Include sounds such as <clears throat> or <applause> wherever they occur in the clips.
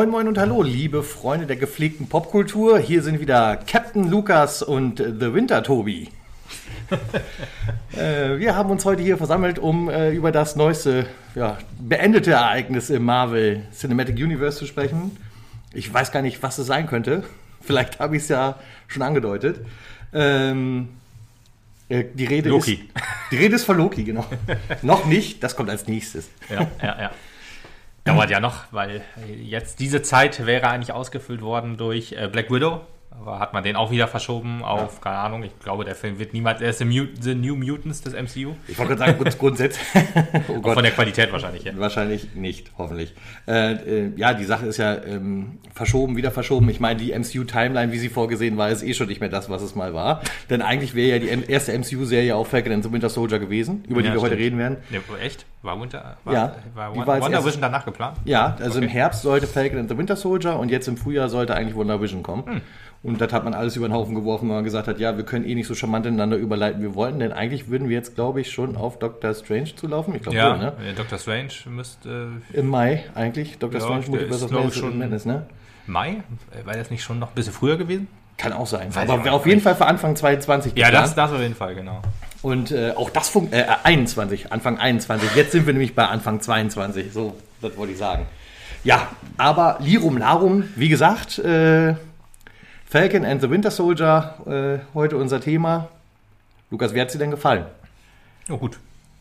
Moin, moin und hallo, liebe Freunde der gepflegten Popkultur. Hier sind wieder Captain Lukas und The Winter Tobi. <laughs> äh, wir haben uns heute hier versammelt, um äh, über das neueste, ja, beendete Ereignis im Marvel Cinematic Universe zu sprechen. Ich weiß gar nicht, was es sein könnte. Vielleicht habe ich es ja schon angedeutet. Ähm, äh, die Rede Loki. ist. Die Rede ist von Loki, genau. <laughs> Noch nicht, das kommt als nächstes. Ja, ja, ja. Dauert ja noch, weil jetzt diese Zeit wäre eigentlich ausgefüllt worden durch äh, Black Widow. Aber hat man den auch wieder verschoben auf, ja. keine Ahnung, ich glaube, der Film wird niemals, er ist The New Mutants des MCU. Ich wollte gerade sagen, <laughs> grundsätzlich. <laughs> oh Gott. Von der Qualität wahrscheinlich, ja. Wahrscheinlich nicht, hoffentlich. Äh, äh, ja, die Sache ist ja ähm, verschoben, wieder verschoben. Ich meine, die MCU-Timeline, wie sie vorgesehen war, ist eh schon nicht mehr das, was es mal war. Denn eigentlich wäre ja die M erste MCU-Serie auch Falcon and the Winter Soldier gewesen, über ja, die wir stimmt. heute reden werden. Ja, echt? War, Winter, war, ja, war, war Wonder Vision danach geplant? Ja, also okay. im Herbst sollte Falcon and the Winter Soldier und jetzt im Frühjahr sollte eigentlich Wonder Vision kommen. Hm. Und das hat man alles über den Haufen geworfen, weil man gesagt hat, ja, wir können eh nicht so charmant ineinander überleiten, wie wir wollten, denn eigentlich würden wir jetzt, glaube ich, schon auf Doctor Strange zulaufen. Ich glaube, ja, ne? Doctor Strange müsste... Im Mai eigentlich, Doctor ja, Strange Multiverse of Madness, schon Madness, ne? Mai? War das nicht schon noch ein bisschen früher gewesen? Kann auch sein. Weiß Aber auf jeden Fall für Anfang 22 geplant. Ja, das, das auf jeden Fall, genau. Und äh, auch das funktioniert, äh, 21, Anfang 21. Jetzt sind wir nämlich bei Anfang 22. So, das wollte ich sagen. Ja, aber Lirum Larum, wie gesagt, äh, Falcon and the Winter Soldier, äh, heute unser Thema. Lukas, wie hat sie denn gefallen? Oh, gut.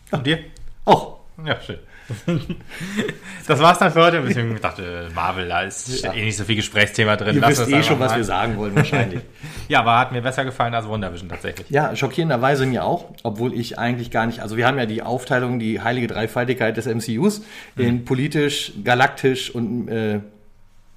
Und dir? Auch. Ja, schön. <laughs> das war's dann für heute. Ich dachte, Marvel, da ist ja. eh nicht so viel Gesprächsthema drin. Ihr Lass wisst eh schon, was wir sagen wollen, wahrscheinlich. <laughs> ja, aber hat mir besser gefallen als WandaVision tatsächlich. Ja, schockierenderweise mir auch, obwohl ich eigentlich gar nicht, also wir haben ja die Aufteilung, die heilige Dreifaltigkeit des MCUs mhm. in politisch, galaktisch und äh,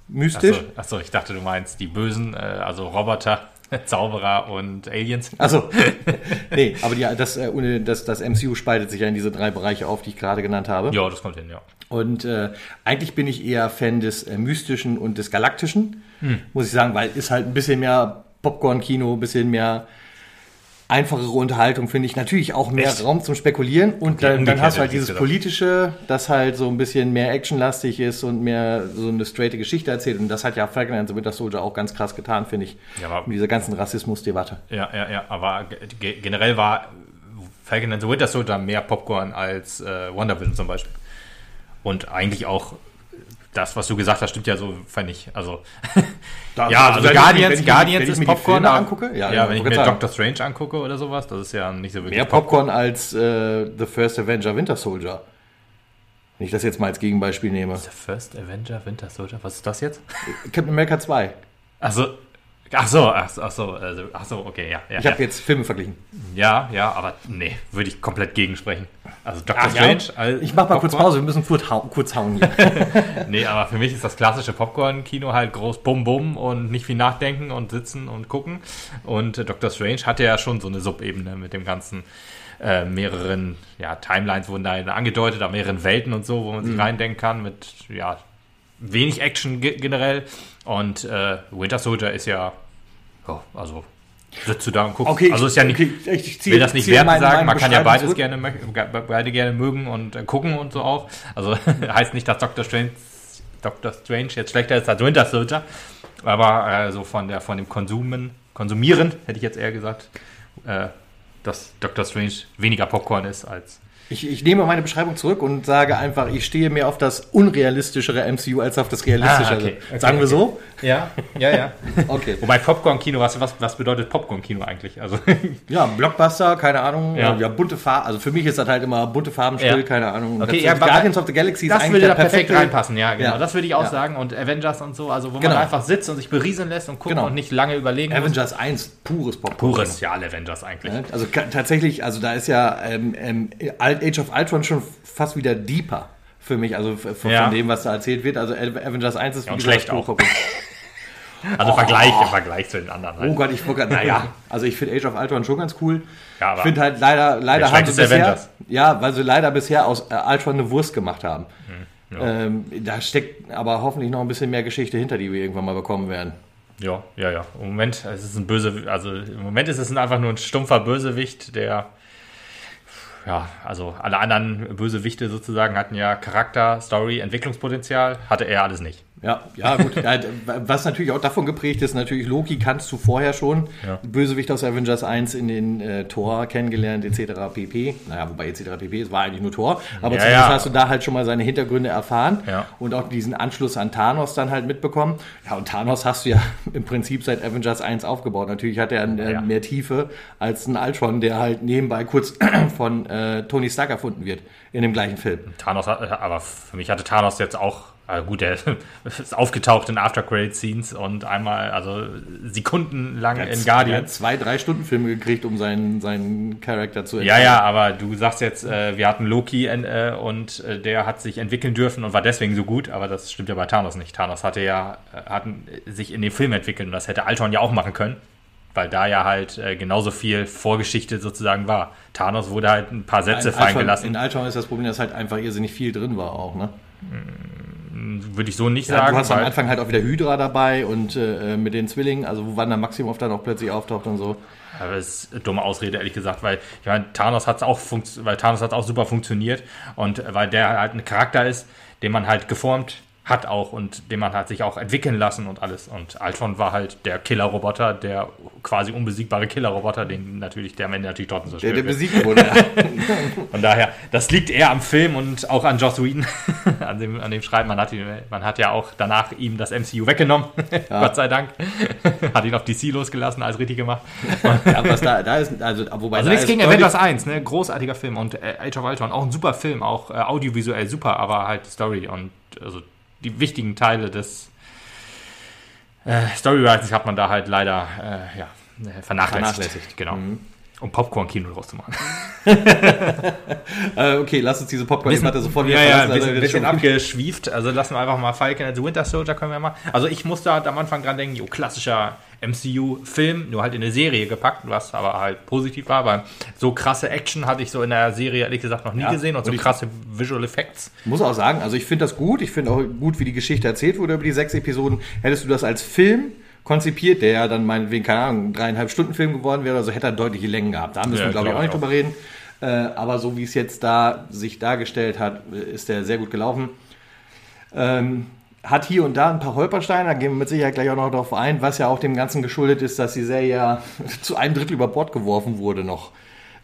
mystisch. Achso, achso, ich dachte, du meinst die Bösen, äh, also Roboter. <laughs> Zauberer und Aliens. Achso. <laughs> nee, aber die, das, äh, das, das MCU spaltet sich ja in diese drei Bereiche auf, die ich gerade genannt habe. Ja, das kommt hin, ja. Und äh, eigentlich bin ich eher Fan des äh, Mystischen und des Galaktischen, hm. muss ich sagen, weil ist halt ein bisschen mehr Popcorn-Kino, ein bisschen mehr einfachere Unterhaltung, finde ich. Natürlich auch mehr Echt? Raum zum Spekulieren. Und okay, dann, dann hast du halt dieses Politische, das halt so ein bisschen mehr actionlastig ist und mehr so eine straighte Geschichte erzählt. Und das hat ja Falcon and the Winter Soldier auch ganz krass getan, finde ich. Ja, aber, mit dieser ganzen Rassismusdebatte. Ja, ja, ja. Aber generell war Falcon and the Winter Soldier mehr Popcorn als äh, Wonder Vision zum Beispiel. Und eigentlich auch das, was du gesagt hast, stimmt ja so, fand ich. Also, <laughs> da, ja, also, also Guardians, ich, Guardians ist Popcorn. angucke, ja, ja wenn ich mir sagen. Doctor Strange angucke oder sowas, das ist ja nicht so wirklich. Mehr Popcorn, Popcorn als äh, The First Avenger Winter Soldier. Wenn ich das jetzt mal als Gegenbeispiel nehme. The First Avenger Winter Soldier, was ist das jetzt? Captain America 2. Also, Ach so, ach, ach so, also, ach so, okay, ja. ja ich habe ja. jetzt Filme verglichen. Ja, ja, aber nee, würde ich komplett gegensprechen. Also Dr. Strange. Ja. ich mach mal Popcorn. kurz Pause, wir müssen kurz, hau kurz hauen. <laughs> nee, aber für mich ist das klassische Popcorn-Kino halt groß Bum Bum und nicht viel nachdenken und sitzen und gucken. Und äh, Dr. Strange hatte ja schon so eine Subebene mit dem ganzen äh, mehreren ja, Timelines wurden da angedeutet, da mehreren Welten und so, wo man sich mhm. reindenken kann mit ja wenig Action generell. Und äh, Winter Soldier ist ja ja, also sitzt du da und guckst. Okay, also ist ja nicht, okay, ich zieh, will das nicht werten sagen, man kann ja beides gerne, beide gerne mögen und äh, gucken und so auch. Also <laughs> heißt nicht, dass Doctor Strange, Doctor Strange jetzt schlechter ist als Winter Soldier, aber äh, so von der von dem Konsumen, Konsumieren hätte ich jetzt eher gesagt, äh, dass Doctor Strange weniger Popcorn ist als ich, ich, nehme meine Beschreibung zurück und sage einfach, ich stehe mehr auf das unrealistischere MCU als auf das realistischere. Ah, okay. Okay, Sagen wir so? Ja, ja, ja. <laughs> okay. Wobei Popcorn-Kino, was, was, was bedeutet Popcorn-Kino eigentlich? Also <laughs> ja, Blockbuster, keine Ahnung. Ja. ja, bunte Farben. Also für mich ist das halt immer bunte Farbenspiel, ja. keine Ahnung. Okay, ja, Guardians of the Galaxy ist das eigentlich würde da perfekt reinpassen, ja, genau. Ja. Das würde ich auch sagen. Und Avengers und so, also wo genau. man einfach sitzt und sich berieseln lässt und guckt genau. und nicht lange überlegen Avengers muss. 1, pures Popcorn. Pures, ja, alle Avengers eigentlich. Also tatsächlich, also da ist ja ähm, ähm, Age of Ultron schon fast wieder deeper für mich, also von, ja. dem, was da erzählt wird. Also Avengers 1 ist ja, schlecht auch. <laughs> Also oh. Vergleich im Vergleich zu den anderen. Halt. Oh Gott, ich gucke, naja, <laughs> also ich finde Age of Ultron schon ganz cool. Ja, ich finde halt leider, leider haben sie bisher, Avengers. ja, weil sie leider bisher aus äh, Ultron eine Wurst gemacht haben. Hm, ja. Ähm, da steckt aber hoffentlich noch ein bisschen mehr Geschichte hinter, die wir irgendwann mal bekommen werden. Ja, ja, ja. Im Moment es ist ein böse, also im Moment ist es einfach nur ein stumpfer Bösewicht, der ja, also alle anderen Bösewichte sozusagen hatten ja Charakter, Story, Entwicklungspotenzial, hatte er alles nicht. Ja, ja, gut. Was natürlich auch davon geprägt ist, natürlich Loki kannst du vorher schon. Ja. Bösewicht aus Avengers 1 in den äh, Tor kennengelernt, etc. pp. Naja, wobei etc. pp. es war eigentlich nur Tor. Aber ja, zumindest ja. hast du da halt schon mal seine Hintergründe erfahren und auch diesen Anschluss an Thanos dann halt mitbekommen. Ja, und Thanos hast du ja <laughs> im Prinzip seit Avengers 1 aufgebaut. Natürlich hat er äh, mehr Tiefe als ein Ultron, der halt nebenbei kurz <clears throat> von äh, Tony Stark erfunden wird in dem gleichen Film. Thanos, aber für mich hatte Thanos jetzt auch also gut, der <laughs> ist aufgetaucht in After-Credit-Scenes und einmal, also sekundenlang in Guardian. Er hat zwei, drei Stunden Filme gekriegt, um seinen, seinen Charakter zu entwickeln. Ja, ja, aber du sagst jetzt, äh, wir hatten Loki äh, und äh, der hat sich entwickeln dürfen und war deswegen so gut, aber das stimmt ja bei Thanos nicht. Thanos hatte ja, äh, hat sich in dem Film entwickelt und das hätte Alton ja auch machen können, weil da ja halt äh, genauso viel Vorgeschichte sozusagen war. Thanos wurde halt ein paar Sätze in fallen Alton, gelassen. In Alton ist das Problem, dass halt einfach irrsinnig viel drin war auch, ne? Hm würde ich so nicht ja, sagen. Du hast am Anfang halt auch wieder Hydra dabei und äh, mit den Zwillingen, also wo Wanda Maximoff dann auch plötzlich auftaucht und so. Aber das ist eine dumme Ausrede, ehrlich gesagt, weil ich meine, Thanos hat auch weil Thanos hat auch super funktioniert und weil der halt ein Charakter ist, den man halt geformt hat auch und den man hat sich auch entwickeln lassen und alles. Und Ultron war halt der Killer-Roboter, der quasi unbesiegbare Killer-Roboter, den natürlich der am Ende natürlich trotzdem zerstört Der, der besiegt wurde. <laughs> Von daher, das liegt eher am Film und auch an Joss Whedon, <laughs> an dem, an dem Schreiben. Man hat, ihn, man hat ja auch danach ihm das MCU weggenommen, <laughs> ja. Gott sei Dank. hat ihn auf DC losgelassen, alles richtig gemacht. ja, was da, da ist, also, wobei also nichts gegen Avengers 1, ne? großartiger Film und äh, Age of Ultron, auch ein super Film, auch äh, audiovisuell super, aber halt Story und also die wichtigen Teile des äh, Storywritings hat man da halt leider äh, ja, vernachlässigt. vernachlässigt. Genau. Mhm. Um Popcorn-Kino draus zu machen. <laughs> äh, okay, lass uns diese Popcorn-Debatte sofort wieder Ja, ja, ein bisschen, also, bisschen abgeschwieft. Also lassen wir einfach mal Falcon and the Winter Soldier können wir mal. Also ich musste halt am Anfang dran denken, jo, klassischer MCU-Film, nur halt in eine Serie gepackt, was aber halt positiv war. Aber so krasse Action hatte ich so in der Serie ehrlich gesagt noch nie ja, gesehen und, und so krasse Visual Effects. Muss auch sagen, also ich finde das gut. Ich finde auch gut, wie die Geschichte erzählt wurde über die sechs Episoden. Hättest du das als Film konzipiert, der ja dann meinetwegen, keine Ahnung, dreieinhalb Stunden Film geworden wäre, also hätte er deutliche Längen gehabt. Da müssen ja, wir, glaube ich, auch nicht drüber reden. Äh, aber so wie es jetzt da sich dargestellt hat, ist der sehr gut gelaufen. Ähm, hat hier und da ein paar Holpersteine, da gehen wir mit Sicherheit gleich auch noch darauf ein, was ja auch dem Ganzen geschuldet ist, dass die Serie ja <laughs> zu einem Drittel über Bord geworfen wurde noch.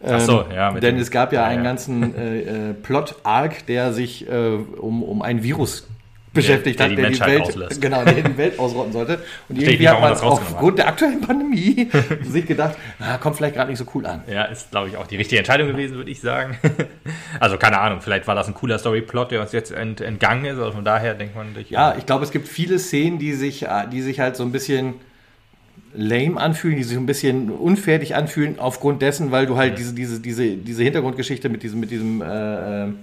Ach so, ähm, ja. denn es gab ja, ja einen ganzen äh, äh, Plot-Arc, der sich äh, um, um ein Virus beschäftigt der, hat, der die, die Welt, <laughs> genau, der die Welt ausrotten sollte. Und irgendwie hat man aufgrund der aktuellen Pandemie <laughs> sich gedacht, na, kommt vielleicht gerade nicht so cool an. Ja, ist, glaube ich, auch die richtige Entscheidung gewesen, würde ich sagen. <laughs> also keine Ahnung, vielleicht war das ein cooler Storyplot, der uns jetzt ent, entgangen ist. Also von daher denkt man, durch, ja, ich glaube, es gibt viele Szenen, die sich, die sich halt so ein bisschen lame anfühlen, die sich ein bisschen unfertig anfühlen, aufgrund dessen, weil du halt mhm. diese, diese, diese, diese Hintergrundgeschichte mit diesem, mit diesem äh, äh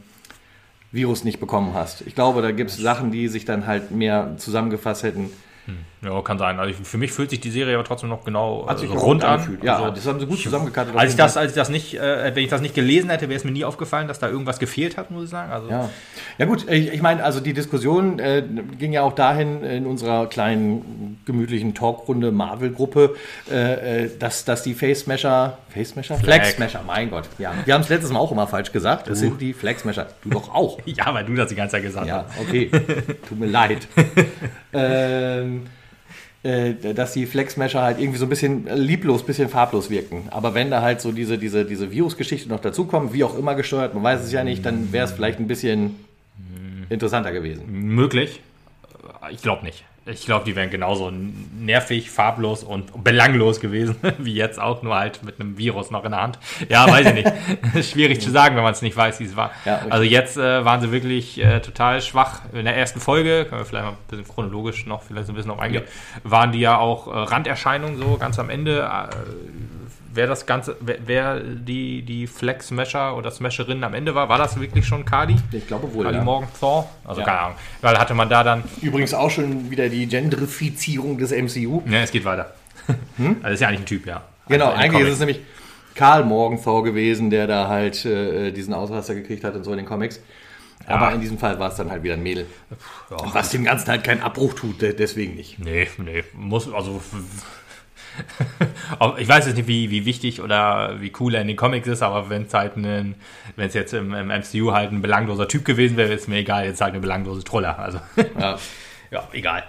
Virus nicht bekommen hast. Ich glaube, da gibt es Sachen, die sich dann halt mehr zusammengefasst hätten. Hm. Ja, kann sein. Also für mich fühlt sich die Serie aber trotzdem noch genau also rund an. Ja, also, das haben sie gut zusammengekattet. Als ich das, als ich das nicht, äh, wenn ich das nicht gelesen hätte, wäre es mir nie aufgefallen, dass da irgendwas gefehlt hat, muss ich sagen. Also ja. ja gut, ich, ich meine, also die Diskussion äh, ging ja auch dahin in unserer kleinen gemütlichen Talkrunde Marvel-Gruppe, äh, äh dass, dass die Face Smasher, Face Smasher? Flag Smasher, mein Gott. Ja. Wir haben es letztes Mal auch immer falsch gesagt. Das sind die Flag Smasher. Du doch auch. <laughs> ja, weil du das die ganze Zeit gesagt hast. Ja, okay. <laughs> Tut mir leid. <laughs> ähm, äh, dass die Flexmesher halt irgendwie so ein bisschen lieblos, ein bisschen farblos wirken. Aber wenn da halt so diese, diese, diese Virusgeschichte noch dazukommt, wie auch immer gesteuert, man weiß es ja nicht, dann wäre es vielleicht ein bisschen interessanter gewesen. Möglich. Ich glaube nicht. Ich glaube, die wären genauso nervig, farblos und belanglos gewesen, <laughs> wie jetzt auch, nur halt mit einem Virus noch in der Hand. Ja, weiß ich nicht. <laughs> <laughs> Schwierig zu sagen, wenn man es nicht weiß, wie es war. Ja, okay. Also jetzt äh, waren sie wirklich äh, total schwach. In der ersten Folge, können wir vielleicht mal ein bisschen chronologisch noch vielleicht so ein bisschen auf eingehen, ja. waren die ja auch äh, Randerscheinungen so ganz am Ende äh, wer das Ganze, wer, wer die, die Flex-Smasher oder Smasherin am Ende war, war das wirklich schon Kali? Ich glaube wohl. Kali ja. Morgan Thor? Also ja. keine Ahnung. Weil hatte man da dann. Übrigens auch schon wieder die Genderifizierung des MCU. Ja, es geht weiter. <laughs> Hm? Also ist ja eigentlich ein Typ, ja. Genau, also eigentlich ist es nämlich Karl Morgenthau gewesen, der da halt äh, diesen Ausraster gekriegt hat und so in den Comics. Ja. Aber in diesem Fall war es dann halt wieder ein Mädel. Ja, was dem Ganzen halt keinen Abbruch tut, deswegen nicht. Nee, nee. Muss, also <laughs> ich weiß jetzt nicht, wie, wie wichtig oder wie cool er in den Comics ist, aber wenn es halt wenn es jetzt im, im, MCU halt ein belangloser Typ gewesen wäre, ist mir egal, jetzt halt eine belanglose Troller. Also. <laughs> Ja. ja, egal.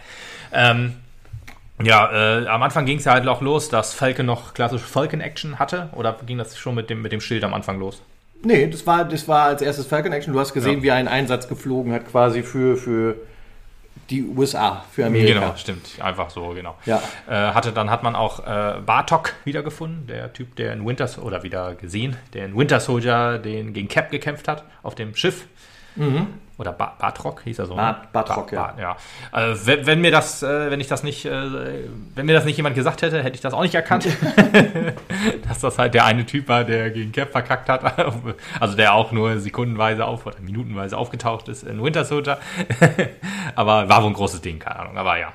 Ähm, ja, äh, am Anfang ging es ja halt auch los, dass Falcon noch klassische Falcon-Action hatte. Oder ging das schon mit dem, mit dem Schild am Anfang los? Nee, das war, das war als erstes Falcon Action. Du hast gesehen, Ja. wie er einen Einsatz geflogen hat, quasi für, für die USA, für Amerika. Genau, stimmt. Einfach so, genau. Ja. Äh, hatte, dann hat man auch äh, Bartok wiedergefunden, der Typ, der in Winter, oder wieder gesehen, der in Winter Soldier den gegen Cap gekämpft hat, auf dem Schiff. Oder ba Bartrock hieß er so. Mhm. Ne? Bartrock, Ba- ja. Äh, wenn, wenn mir das, äh, wenn ich das nicht, äh, wenn mir das nicht jemand gesagt hätte, hätte ich das auch nicht erkannt. <laughs> Dass das halt der eine Typ war, der gegen Cap verkackt hat. <laughs> Also der auch nur sekundenweise auf oder minutenweise aufgetaucht ist in Winter Soldier. <laughs> Aber war wohl ein großes Ding, keine Ahnung. Aber ja.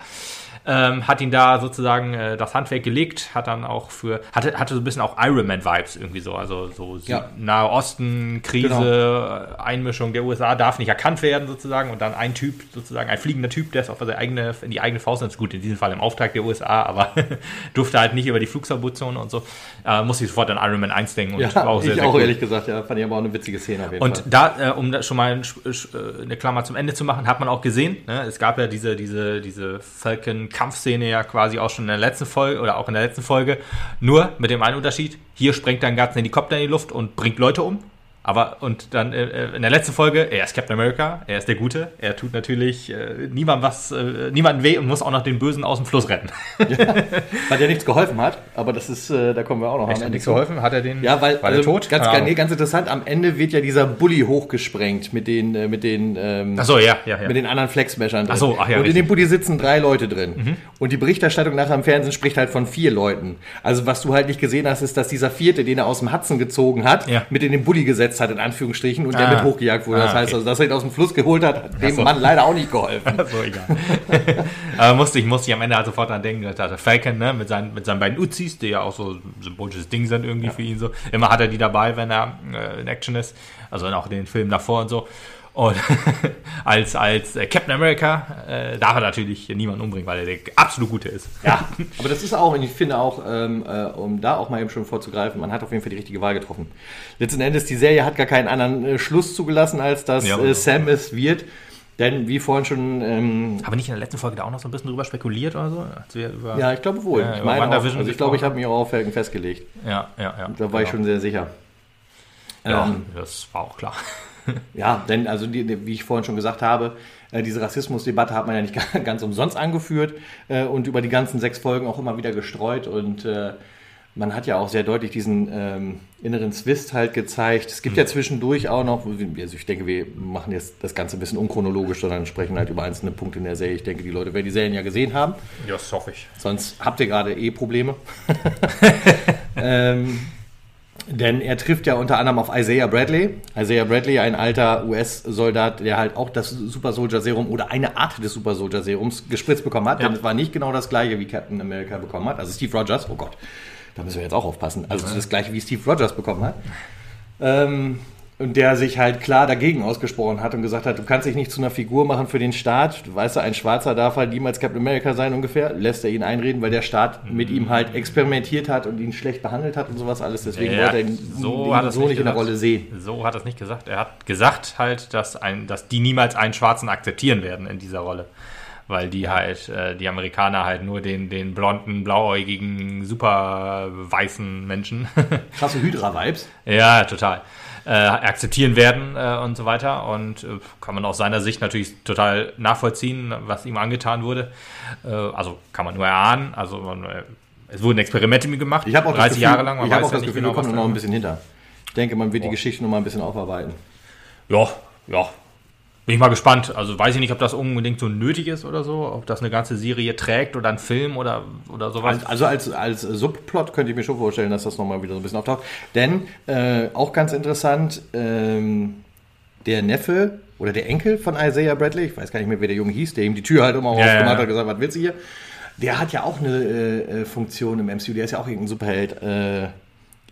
Ähm, hat ihn da sozusagen äh, das Handwerk gelegt, hat dann auch für, hatte, hatte so ein bisschen auch Iron Man Vibes irgendwie so, also so Ja. Nahe Osten, Krise, äh, Einmischung der USA darf nicht erkannt werden sozusagen und dann ein Typ sozusagen, ein fliegender Typ, der ist auf seine eigene, in die eigene Faust nimmt, gut, in diesem Fall im Auftrag der USA, aber <laughs> durfte halt nicht über die Flugverbotszone und so, äh, musste ich sofort an Iron Man 1 denken und Ja, war auch sehr, ich sehr auch cool. ehrlich gesagt, ja, fand ich aber auch eine witzige Szene auf jeden Und Fall. da, äh, um da schon mal äh, eine Klammer zum Ende zu machen, hat man auch gesehen, ne, es gab ja diese, diese, diese Falcon-Kampfszene ja quasi auch schon in der letzten Folge oder auch in der letzten Folge. Nur mit dem einen Unterschied, hier sprengt er einen ganzen Helikopter in die Luft und bringt Leute um. Aber und dann äh, in der letzten Folge, er ist Captain America, er ist der Gute, er tut natürlich äh, niemandem was, äh, niemandem weh und muss auch noch den Bösen aus dem Fluss retten. <laughs> Ja nichts geholfen hat, aber das ist, äh, da kommen wir auch noch Echt, hat nichts geholfen? Hat er den? Ja, weil war also, der tot? Ganz, nee, ganz interessant, am Ende wird ja dieser Bully hochgesprengt mit den, äh, mit den, ähm, Ach so, ja, ja, ja. mit den anderen Flexmeshern drin. Ach so, ach ja, Und in richtig. Mhm. dem Bulli sitzen drei Leute drin. Und die Berichterstattung nachher im Fernsehen spricht halt von vier Leuten. Also was du halt nicht gesehen hast, ist, dass dieser vierte, den er aus dem Hudson gezogen hat, Ja. mit in den Bulli gesetzt hat, in Anführungsstrichen, und der Ah. mit hochgejagt wurde. Das Ah, heißt okay. also, dass er ihn aus dem Fluss geholt hat, hat dem so. Mann leider auch nicht geholfen. <laughs> so, egal. <laughs> Aber musste ich, musste ich am Ende halt sofort dran denken, dass der Falcon, ne, mit seinen, mit seinen beiden Uzis, die ja auch so ein symbolisches Ding sind irgendwie für ihn so. Immer hat er die dabei, wenn er äh, in Action ist. Also auch in den Filmen davor und so. Und <laughs> als, als äh, Captain America äh, darf er natürlich niemanden umbringen, weil er der absolut Gute ist. Ja, <laughs> aber das ist auch, und ich finde auch, ähm, äh, um da auch mal eben schon vorzugreifen, man hat auf jeden Fall die richtige Wahl getroffen. Letzten Endes, die Serie hat gar keinen anderen äh, Schluss zugelassen, als dass Ja, äh, genau. Sam es wird. Denn wie vorhin schon, ähm, Haben wir nicht in der letzten Folge da auch noch so ein bisschen drüber spekuliert oder so? Über, ja, ich glaube wohl. Ja, ich meine auch, also ich glaube, ich habe mich auch auf Falcon festgelegt. ja, ja, ja. Da war ich schon sehr sicher. Ja, Ähm, das war auch klar. <laughs> Ja, denn also die, die, wie ich vorhin schon gesagt habe, äh, diese Rassismusdebatte hat man ja nicht <laughs> ganz umsonst angeführt äh, und über die ganzen sechs Folgen auch immer wieder gestreut und äh, man hat ja auch sehr deutlich diesen ähm, inneren Zwist halt gezeigt. Es gibt ja zwischendurch auch noch, also ich denke, wir machen jetzt das Ganze ein bisschen unchronologisch, sondern sprechen halt über einzelne Punkte in der Serie. Ich denke, die Leute werden die Serien ja gesehen haben. Ja, das hoffe ich. Sonst habt ihr gerade eh Probleme. <laughs> ähm, denn er trifft ja unter anderem auf Isaiah Bradley. Isaiah Bradley, ein alter US-Soldat, der halt auch das Super Soldier Serum oder eine Art des Super Soldier Serums gespritzt bekommen hat. Ja. Denn es war nicht genau das gleiche, wie Captain America bekommen hat. Also Steve Rogers, oh Gott, da müssen wir jetzt auch aufpassen. Also das gleiche, wie Steve Rogers bekommen hat. Ähm, und der sich halt klar dagegen ausgesprochen hat und gesagt hat, du kannst dich nicht zu einer Figur machen für den Staat. Du weißt, ein Schwarzer darf halt niemals Captain America sein ungefähr. Lässt er ihn einreden, weil der Staat mit ihm halt experimentiert hat und ihn schlecht behandelt hat und sowas alles. Deswegen Ja, wollte er ihn so ihn so nicht nicht in der. Rolle sehen. So hat er es nicht gesagt. Er hat gesagt halt, dass, ein, dass die niemals einen Schwarzen akzeptieren werden in dieser Rolle. Weil die halt, äh, die Amerikaner halt nur den, den blonden, blauäugigen, super weißen Menschen, <laughs> Krasse Hydra-Vibes. ja, total, äh, akzeptieren werden äh, und so weiter. Und äh, kann man aus seiner Sicht natürlich total nachvollziehen, was ihm angetan wurde. Äh, also kann man nur erahnen. Also man, äh, es wurden Experimente mit gemacht, Ich habe auch 30 das Gefühl, Jahre lang. Ich habe auch ja das Gefühl, genau, wir kommen noch ein bisschen hinter. Ich denke, man wird die Geschichte noch mal ein bisschen aufarbeiten. Ja, ja. Bin ich mal gespannt. Also weiß ich nicht, ob das unbedingt so nötig ist oder so, ob das eine ganze Serie trägt oder ein Film oder, oder sowas. Also als, als Subplot könnte ich mir schon vorstellen, dass das nochmal wieder so ein bisschen auftaucht. Denn, äh, auch ganz interessant, ähm, der Neffe oder der Enkel von Isaiah Bradley, ich weiß gar nicht mehr, wer der Junge hieß, der ihm die Tür halt immer Ja, aufgemacht ja. hat und gesagt, was willst du hier? Der hat ja auch eine äh, äh, Funktion im MCU, der ist ja auch irgendein Superheld. Äh,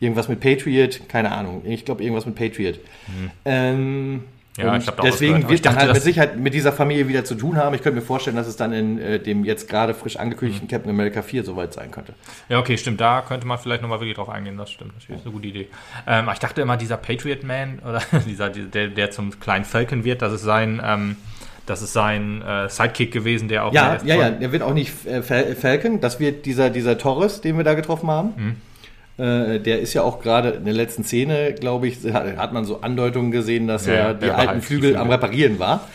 irgendwas mit Patriot, keine Ahnung. Ich glaube, irgendwas mit Patriot. Ähm, Mhm. Ja, ich da deswegen wird man halt mit Sicherheit mit dieser Familie wieder zu tun haben. Ich könnte mir vorstellen, dass es dann in äh, dem jetzt gerade frisch angekündigten Mhm. Captain America 4 soweit sein könnte. Ja, okay, stimmt. Da könnte man vielleicht nochmal wirklich drauf eingehen. Das stimmt. Das ist eine gute Idee. Ähm, ich dachte immer, dieser Patriot Man <laughs> oder dieser, der, der zum kleinen Falcon wird, das ist sein, ähm, Das ist sein äh, Sidekick gewesen, der auch. Ja, ja, ja, der wird auch nicht äh, Falcon. Das wird dieser, dieser Torres, den wir da getroffen haben. Mhm. Äh, der ist ja auch gerade in der letzten Szene, glaube ich, hat man so Andeutungen gesehen, dass ja, er die alten halt Flügel, am Reparieren war.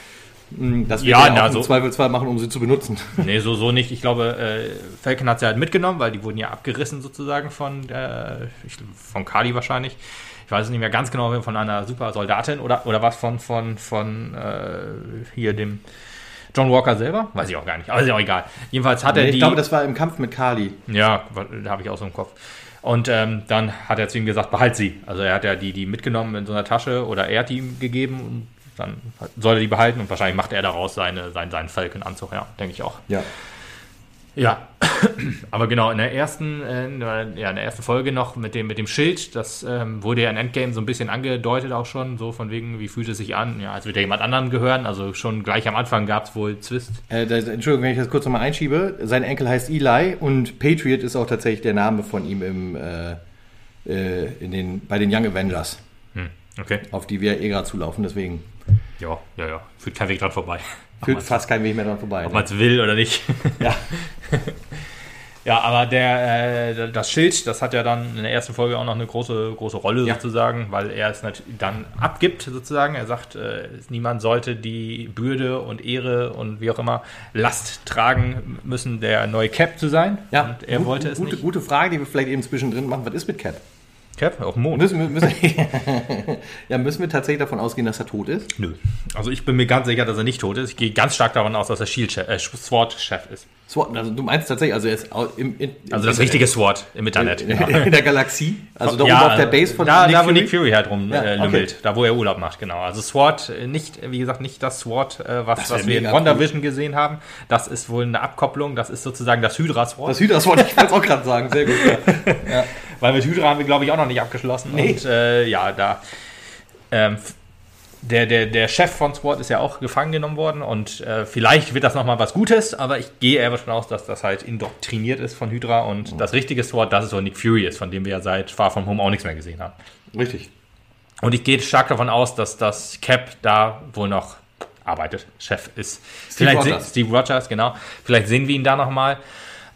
Hm, das wird ja, er auch so, im Zweifelsfall machen, um sie zu benutzen. <laughs> Nee, so, so nicht. Ich glaube, äh, Falcon hat sie halt mitgenommen, weil die wurden ja abgerissen sozusagen von, äh, von Kali wahrscheinlich. Ich weiß es nicht mehr ganz genau, von einer super Soldatin oder, oder was von, von, von äh, hier dem John Walker selber? Weiß ich auch gar nicht, aber ist ja auch egal. Jedenfalls hat nee, er die. Ich glaube, das war im Kampf mit Kali. Ja, da habe ich auch so im Kopf. Und ähm, dann hat er zu ihm gesagt, behalt sie. Also er hat ja die, die mitgenommen in so einer Tasche oder er hat die ihm gegeben dann soll er die behalten und wahrscheinlich macht er daraus seine, seinen, seinen Falcon-Anzug, ja, denke ich auch. Ja. Ja, <clears throat> aber genau, in der ersten, äh, ja, in der ersten Folge noch mit dem, mit dem Schild, das ähm, wurde ja in Endgame so ein bisschen angedeutet auch schon, so von wegen, wie fühlt es sich an, ja, als würde jemand anderen gehören, also schon gleich am Anfang gab es wohl Zwist. Äh, das, Entschuldigung, wenn ich das kurz nochmal einschiebe, sein Enkel heißt Eli und Patriot ist auch tatsächlich der Name von ihm im, äh, äh in den, bei den Young Avengers. Hm, okay. Auf die wir eh gerade zulaufen, deswegen. Ja, ja, ja. Führt kein Weg dran vorbei. Führt fast kein Weg mehr dran vorbei. Ob ne? man es will oder nicht. <laughs> Ja. <laughs> ja, aber der, äh, das Schild, das hat ja dann in der ersten Folge auch noch eine große, große Rolle ja. sozusagen, weil er es dann abgibt sozusagen. Er sagt, äh, niemand sollte die Bürde und Ehre und wie auch immer Last tragen müssen, der neue Cap zu sein. Ja, und er gut, wollte es gute, nicht. Gute Frage, die wir vielleicht eben zwischendrin machen. Was ist mit Cap? Cap auf dem Mond. Müssen, müssen, <laughs> ja, müssen wir tatsächlich davon ausgehen, dass er tot ist? Nö. Also ich bin mir ganz sicher, dass er nicht tot ist. Ich gehe ganz stark davon aus, dass er Shield äh, Sword-Chef ist. Sword, also du meinst tatsächlich, also er ist im, in, Also das richtige Sword im Internet. In, <laughs> in, in der Galaxie? Also da ja, oben auf der Base von Da, Nick da wo Nick Fury halt rumlümmelt. Ja, okay. Da wo er Urlaub macht, genau. Also Sword, äh, nicht, wie gesagt, nicht das Sword, äh, was, was wir in WandaVision cool. gesehen haben. Das ist wohl eine Abkopplung. Das ist sozusagen das Hydra-Sword. Das Hydra-Sword, ich wollte es auch gerade sagen. Sehr gut. Ja. <laughs> Weil mit Hydra haben wir, glaube ich, auch noch nicht abgeschlossen. Nee. Und äh, ja, da. Ähm, der, der, der Chef von SWAT ist ja auch gefangen genommen worden und äh, vielleicht wird das nochmal was Gutes, aber ich gehe eher davon aus, dass das halt indoktriniert ist von Hydra und mhm. das richtige SWAT, das ist so Nick Fury ist, von dem wir ja seit Far From Home auch nichts mehr gesehen haben. Richtig. Und ich gehe stark davon aus, dass das Cap da wohl noch arbeitet, Chef ist. Steve Vielleicht Rogers. Steve Rogers, genau. Vielleicht sehen wir ihn da nochmal.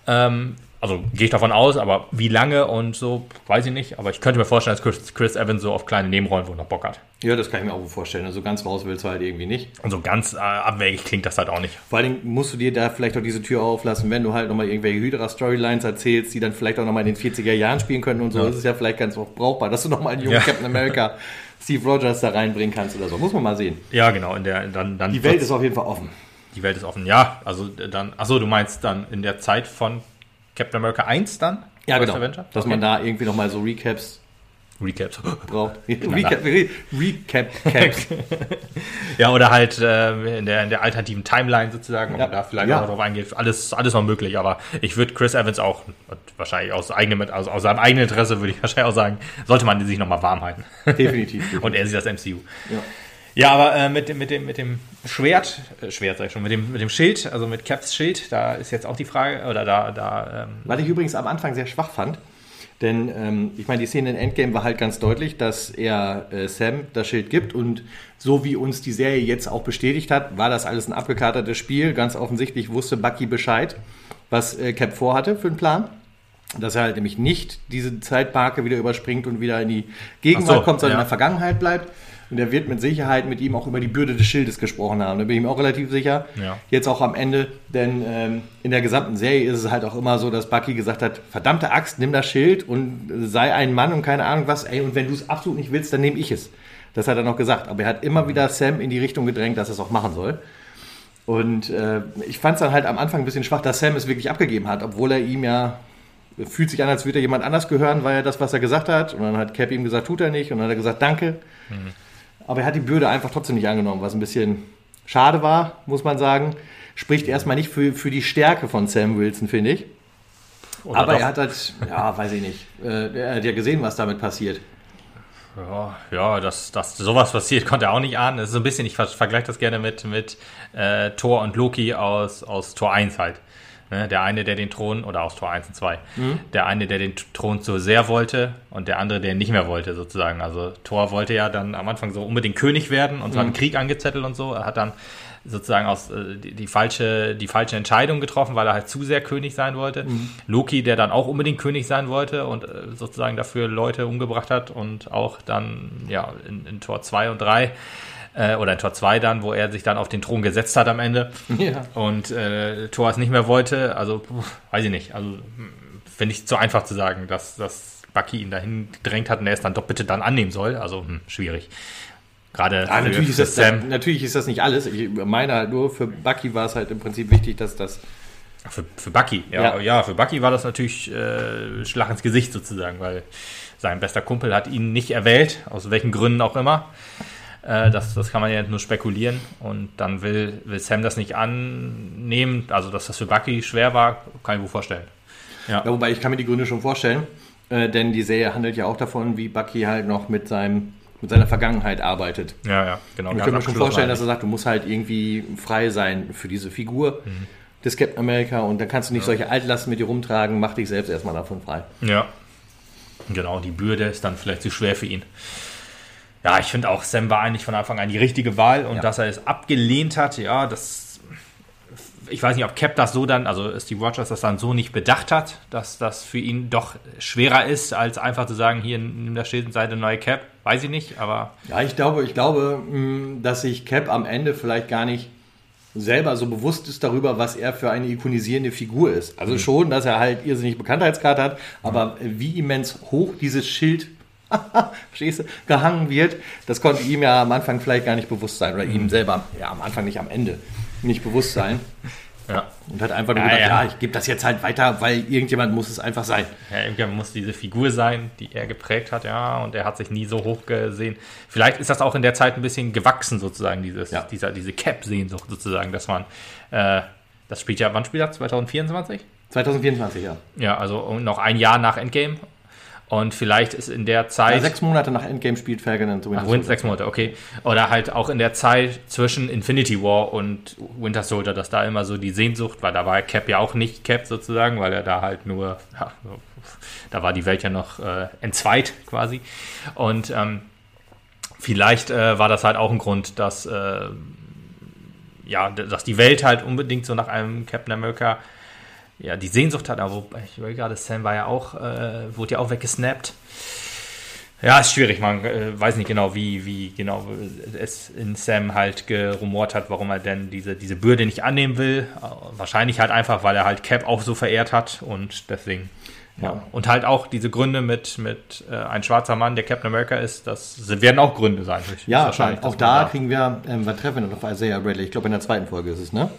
Ähm, also gehe ich davon aus, aber wie lange und so, weiß ich nicht. Aber ich könnte mir vorstellen, dass Chris, Chris Evans so auf kleine Nebenrollen wohl noch Bock hat. Ja, das kann ich mir auch vorstellen. Also ganz raus willst du halt irgendwie nicht. Und so ganz äh, abwägig klingt das halt auch nicht. Vor allen Dingen musst du dir da vielleicht auch diese Tür auflassen, wenn du halt nochmal irgendwelche Hydra-Storylines erzählst, die dann vielleicht auch nochmal in den 40er Jahren spielen können und so, ja. ist es ja vielleicht ganz auch brauchbar, dass du nochmal einen jungen ja. Captain America Steve Rogers da reinbringen kannst oder so. Muss man mal sehen. Ja, genau. In der, dann, dann die Welt ist auf jeden Fall offen. Die Welt ist offen, ja. Also dann, achso, du meinst dann in der Zeit von Captain America 1 dann? Ja, genau. Avenger? Dass okay. man da irgendwie nochmal so Recaps Recaps <gasps> braucht. <laughs> Recap, Recap Caps. <laughs> ja, oder halt äh, in, der, in der alternativen Timeline sozusagen, ob ja. man da vielleicht ja. noch drauf eingeht. Alles, alles noch möglich, aber ich würde Chris Evans auch, wahrscheinlich aus, eigenem, also aus seinem eigenen Interesse würde ich <laughs> wahrscheinlich auch sagen, sollte man sich nochmal warm halten. Definitiv, definitiv. Und er sieht das MCU. Ja. Ja, aber äh, mit, dem, mit, dem, mit dem Schwert, äh, Schwert sag ich schon, mit dem, mit dem Schild, also mit Caps Schild, da ist jetzt auch die Frage, oder da. da ähm Was ich übrigens am Anfang sehr schwach fand, denn ähm, ich meine, die Szene in Endgame war halt ganz deutlich, dass er äh, Sam das Schild gibt und so wie uns die Serie jetzt auch bestätigt hat, war das alles ein abgekatertes Spiel. Ganz offensichtlich wusste Bucky Bescheid, was äh, Cap vorhatte für einen Plan dass er halt nämlich nicht diese Zeitmarke wieder überspringt und wieder in die Gegenwart so, kommt, sondern ja. in der Vergangenheit bleibt. Und er wird mit Sicherheit mit ihm auch über die Bürde des Schildes gesprochen haben. Da bin ich mir auch relativ sicher. Ja. Jetzt auch am Ende, denn ähm, in der gesamten Serie ist es halt auch immer so, dass Bucky gesagt hat, verdammte Axt, nimm das Schild und sei ein Mann und keine Ahnung was. Ey, und wenn du es absolut nicht willst, dann nehme ich es. Das hat er noch gesagt. Aber er hat immer wieder Sam in die Richtung gedrängt, dass er es auch machen soll. Und äh, ich fand es dann halt am Anfang ein bisschen schwach, dass Sam es wirklich abgegeben hat, obwohl er ihm ja fühlt sich an, als würde er jemand anders gehören, weil er das, was er gesagt hat. Und dann hat Cap ihm gesagt, tut er nicht. Und dann hat er gesagt, danke. Mhm. Aber er hat die Bürde einfach trotzdem nicht angenommen, was ein bisschen schade war, muss man sagen. Spricht erstmal nicht für, für die Stärke von Sam Wilson, finde ich. Oder Aber doch? er hat halt, ja, weiß ich nicht. Äh, er hat ja gesehen, was damit passiert. Ja, ja dass, dass sowas passiert, konnte er auch nicht ahnen. Das ist so ein bisschen, ich vergleiche das gerne mit, mit äh, Thor und Loki aus, aus Tor 1 halt. Ne? Der eine, der den Thron, oder aus Tor 1 und 2, mhm. der eine, der den Thron so sehr wollte und der andere, der nicht mehr wollte, sozusagen. Also Thor wollte ja dann am Anfang so unbedingt König werden und so mhm. einen Krieg angezettelt und so. Er hat dann sozusagen aus äh, die, die, falsche die falsche Entscheidung getroffen, weil er halt zu sehr König sein wollte. Mhm. Loki, der dann auch unbedingt König sein wollte und äh, sozusagen dafür Leute umgebracht hat und auch dann ja in, in Tor 2 und 3 äh, oder in Tor 2 dann, wo er sich dann auf den Thron gesetzt hat am Ende ja. und äh, es nicht mehr wollte. Also, weiß ich nicht. Also, finde ich zu einfach zu sagen, dass, dass Bucky ihn dahin gedrängt hat und er es dann doch bitte dann annehmen soll. Also, hm, schwierig. Gerade ja, natürlich, ist das, Sam. natürlich ist das nicht alles. Ich meine halt nur, für Bucky war es halt im Prinzip wichtig, dass das. Für, für Bucky, ja, ja, ja. für Bucky war das natürlich äh, Schlag ins Gesicht sozusagen, weil sein bester Kumpel hat ihn nicht erwählt, aus welchen Gründen auch immer. Äh, das, das kann man ja nur spekulieren. Und dann will, will Sam das nicht annehmen. Also, dass das für Bucky schwer war, kann ich mir vorstellen. Ja. ja. wobei ich kann mir die Gründe schon vorstellen. Äh, denn die Serie handelt ja auch davon, wie Bucky halt noch mit seinem mit seiner Vergangenheit arbeitet. Ja, ja, genau. Und ich kann mir schon vorstellen, dass er sagt, du musst halt irgendwie frei sein für diese Figur mhm. des Captain America und dann kannst du nicht ja. solche Altlasten mit dir rumtragen, mach dich selbst erstmal davon frei. Ja. Genau, die Bürde ist dann vielleicht zu schwer für ihn. Ja, ich finde auch, Sam war eigentlich von Anfang an die richtige Wahl und ja. dass er es abgelehnt hat, ja, das. Ich weiß nicht, ob Cap das so dann, also Steve Rogers das dann so nicht bedacht hat, dass das für ihn doch schwerer ist, als einfach zu sagen, hier nimm der Seite neue Cap. Weiß ich nicht, aber. Ja, ich glaube, ich glaube, mm, dass sich Cap am Ende vielleicht gar nicht selber so bewusst ist darüber, was er für eine ikonisierende Figur ist. Also mhm. schon, dass er halt irrsinnig Bekanntheitsgrad hat, aber mhm. wie immens hoch dieses Schild <laughs> verstehst du, gehangen wird, das konnte ihm ja am Anfang vielleicht gar nicht bewusst sein oder ihm mhm. selber, ja, am Anfang nicht am Ende nicht bewusst sein. Ja. Und hat einfach nur ja, gedacht, ja, ja ich gebe das jetzt halt weiter, weil irgendjemand muss es einfach sein. Ja, irgendjemand muss diese Figur sein, die er geprägt hat, ja, und er hat sich nie so hoch gesehen. Vielleicht ist das auch in der Zeit ein bisschen gewachsen, sozusagen, dieses, ja. dieser, diese Cap-Sehnsucht sozusagen, dass man, äh, das spielt ja, wann spielt das? 2024? 2024, ja. Ja, also noch ein Jahr nach Endgame und vielleicht ist in der Zeit. Ja, sechs Monate nach Endgame spielt Falcon und Winter Soldier. Sechs Monate, okay. Oder halt auch in der Zeit zwischen Infinity War und Winter Soldier, dass da immer so die Sehnsucht, weil da war Cap ja auch nicht Cap sozusagen, weil er da halt nur, ja, da war die Welt ja noch äh, entzweit quasi. Und ähm, vielleicht äh, war das halt auch ein Grund, dass, äh, ja, dass die Welt halt unbedingt so nach einem Captain America ja, die Sehnsucht hat, aber ich überlege gerade, Sam war ja auch, äh, wurde ja auch weggesnappt. Ja, ist schwierig, man äh, weiß nicht genau, wie, wie genau es in Sam halt gerumort hat, warum er denn diese, diese Bürde nicht annehmen will. Wahrscheinlich halt einfach, weil er halt Cap auch so verehrt hat und deswegen. Ja. ja. Und halt auch diese Gründe mit, mit äh, ein schwarzer Mann, der Captain America ist, das werden auch Gründe sein. Ja, wahrscheinlich. Auch da, da kriegen wir, ähm, was treffen wir noch auf Isaiah Bradley? Ich glaube, in der zweiten Folge ist es, ne?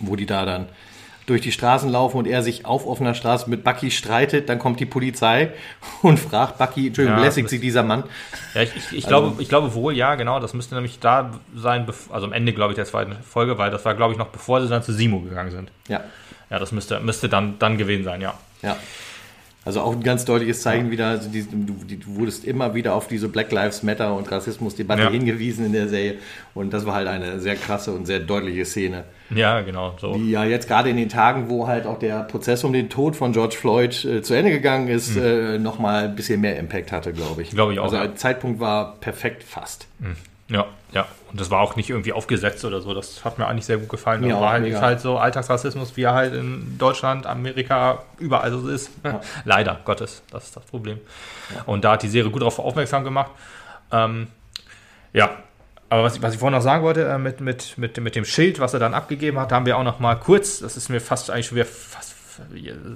Wo die da dann durch die Straßen laufen und er sich auf offener Straße mit Bucky streitet, dann kommt die Polizei und fragt Bucky, Entschuldigung, ja, lässigt sie dieser Mann? Ja, ich, ich, ich also, glaube, ich glaube wohl, ja, genau. Das müsste nämlich da sein, also am Ende, glaube ich, der zweiten Folge, weil das war, glaube ich, noch bevor sie dann zu Simo gegangen sind. Ja. Ja, das müsste, müsste dann, dann gewesen sein, ja. Ja. Also auch ein ganz deutliches Zeichen wieder, also die, du, du, wurdest immer wieder auf diese Black Lives Matter und Rassismusdebatte ja. hingewiesen in der Serie. Und das war halt eine sehr krasse und sehr deutliche Szene. Ja, genau. So. Die ja jetzt gerade in den Tagen, wo halt auch der Prozess um den Tod von George Floyd äh, zu Ende gegangen ist, mhm. äh, nochmal ein bisschen mehr Impact hatte, glaube ich. Glaube ich auch. Also der Zeitpunkt war perfekt fast. Mhm. Ja, ja. Und das war auch nicht irgendwie aufgesetzt oder so. Das hat mir eigentlich sehr gut gefallen. Das war halt, ist halt so Alltagsrassismus, wie er halt in Deutschland, Amerika, überall so ist. Ja. <laughs> Leider Gottes, das ist das Problem. Ja. Und da hat die Serie gut darauf aufmerksam gemacht. Ähm, ja, aber was, was ich vorhin noch sagen wollte, äh, mit, mit, mit, mit dem Schild, was er dann abgegeben hat, haben wir auch noch mal kurz, das ist mir fast eigentlich schon wieder fast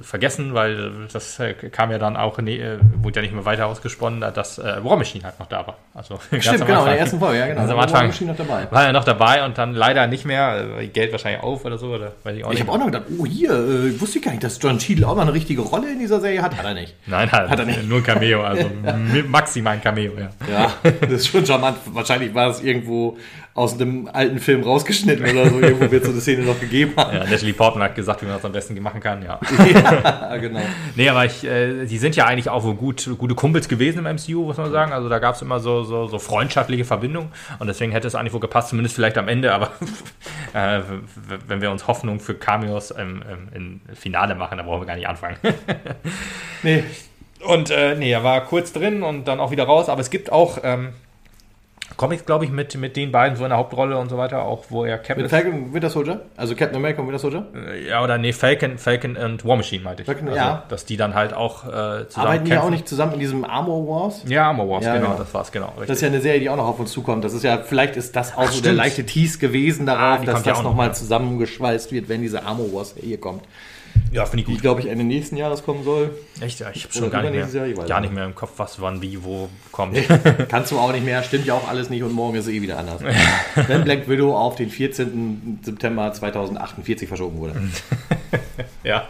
vergessen, weil das äh, kam ja dann auch, nee, äh, wurde ja nicht mehr weiter ausgesponnen, dass äh, War Machine halt noch da war. Also <laughs> Stimmt, genau, in der ersten Folge, ja genau. Also am Anfang War Machine noch dabei. war er noch dabei und dann leider nicht mehr, äh, Geld wahrscheinlich auf oder so, oder weiß ich auch Ich habe auch noch gedacht, oh hier, äh, wusste ich gar nicht, dass John Cheadle auch noch eine richtige Rolle in dieser Serie hat. Hat er nicht. Nein, hat, hat er nicht. Nur ein Cameo, <laughs> also maximal ein Cameo, ja. Ja, das ist schon charmant. Wahrscheinlich war es irgendwo aus einem alten Film rausgeschnitten oder so. Irgendwo wird so eine Szene noch gegeben haben. Ja, Natalie Portman hat gesagt, wie man das am besten machen kann. Ja, <laughs> ja. genau. Nee, aber ich, äh, die sind ja eigentlich auch wohl gut, gute Kumpels gewesen im MCU, muss man sagen. Also da gab es immer so, so, so freundschaftliche Verbindungen und deswegen hätte es eigentlich wohl gepasst, zumindest vielleicht am Ende, aber <laughs> äh, wenn wir uns Hoffnung für Cameos im, im, im Finale machen, dann brauchen wir gar nicht anfangen. <laughs> Nee, Und äh, nee, er war kurz drin und dann auch wieder raus. Aber es gibt auch ähm, Comics, glaube ich, mit, mit den beiden so in der Hauptrolle und so weiter, auch wo er Cap mit. Falcon Winter Soldier? Also Captain America und Winter Soldier? Äh, Ja, oder nee, Falcon, Falcon und War Machine meinte ich. Falcon, also, ja. Dass die dann halt auch äh, zusammen Arbeiten die ja auch nicht zusammen in diesem Armor Wars? Ja, Armor Wars, Ja, genau, genau. das war's, genau. Richtig. Das ist ja eine Serie, die auch noch auf uns zukommt. Das ist ja, vielleicht ist das auch so der stimmt. leichte Tease gewesen Ah, darauf, die dass ja das noch, nochmal ja. zusammengeschweißt wird, wenn diese Armor Wars hier kommt. Ja, finde ich Die, gut. glaube ich, Ende nächsten Jahres kommen soll. Echt, ja, ich habe schon gar nicht, Jahr, mehr, weiß gar nicht. nicht mehr im Kopf, was wann, wie, wo kommt. Kannst du auch nicht mehr, stimmt ja auch alles nicht und morgen ist es eh wieder anders. <laughs> wenn Black Widow auf den 14. September 2048 verschoben wurde. <laughs> ja.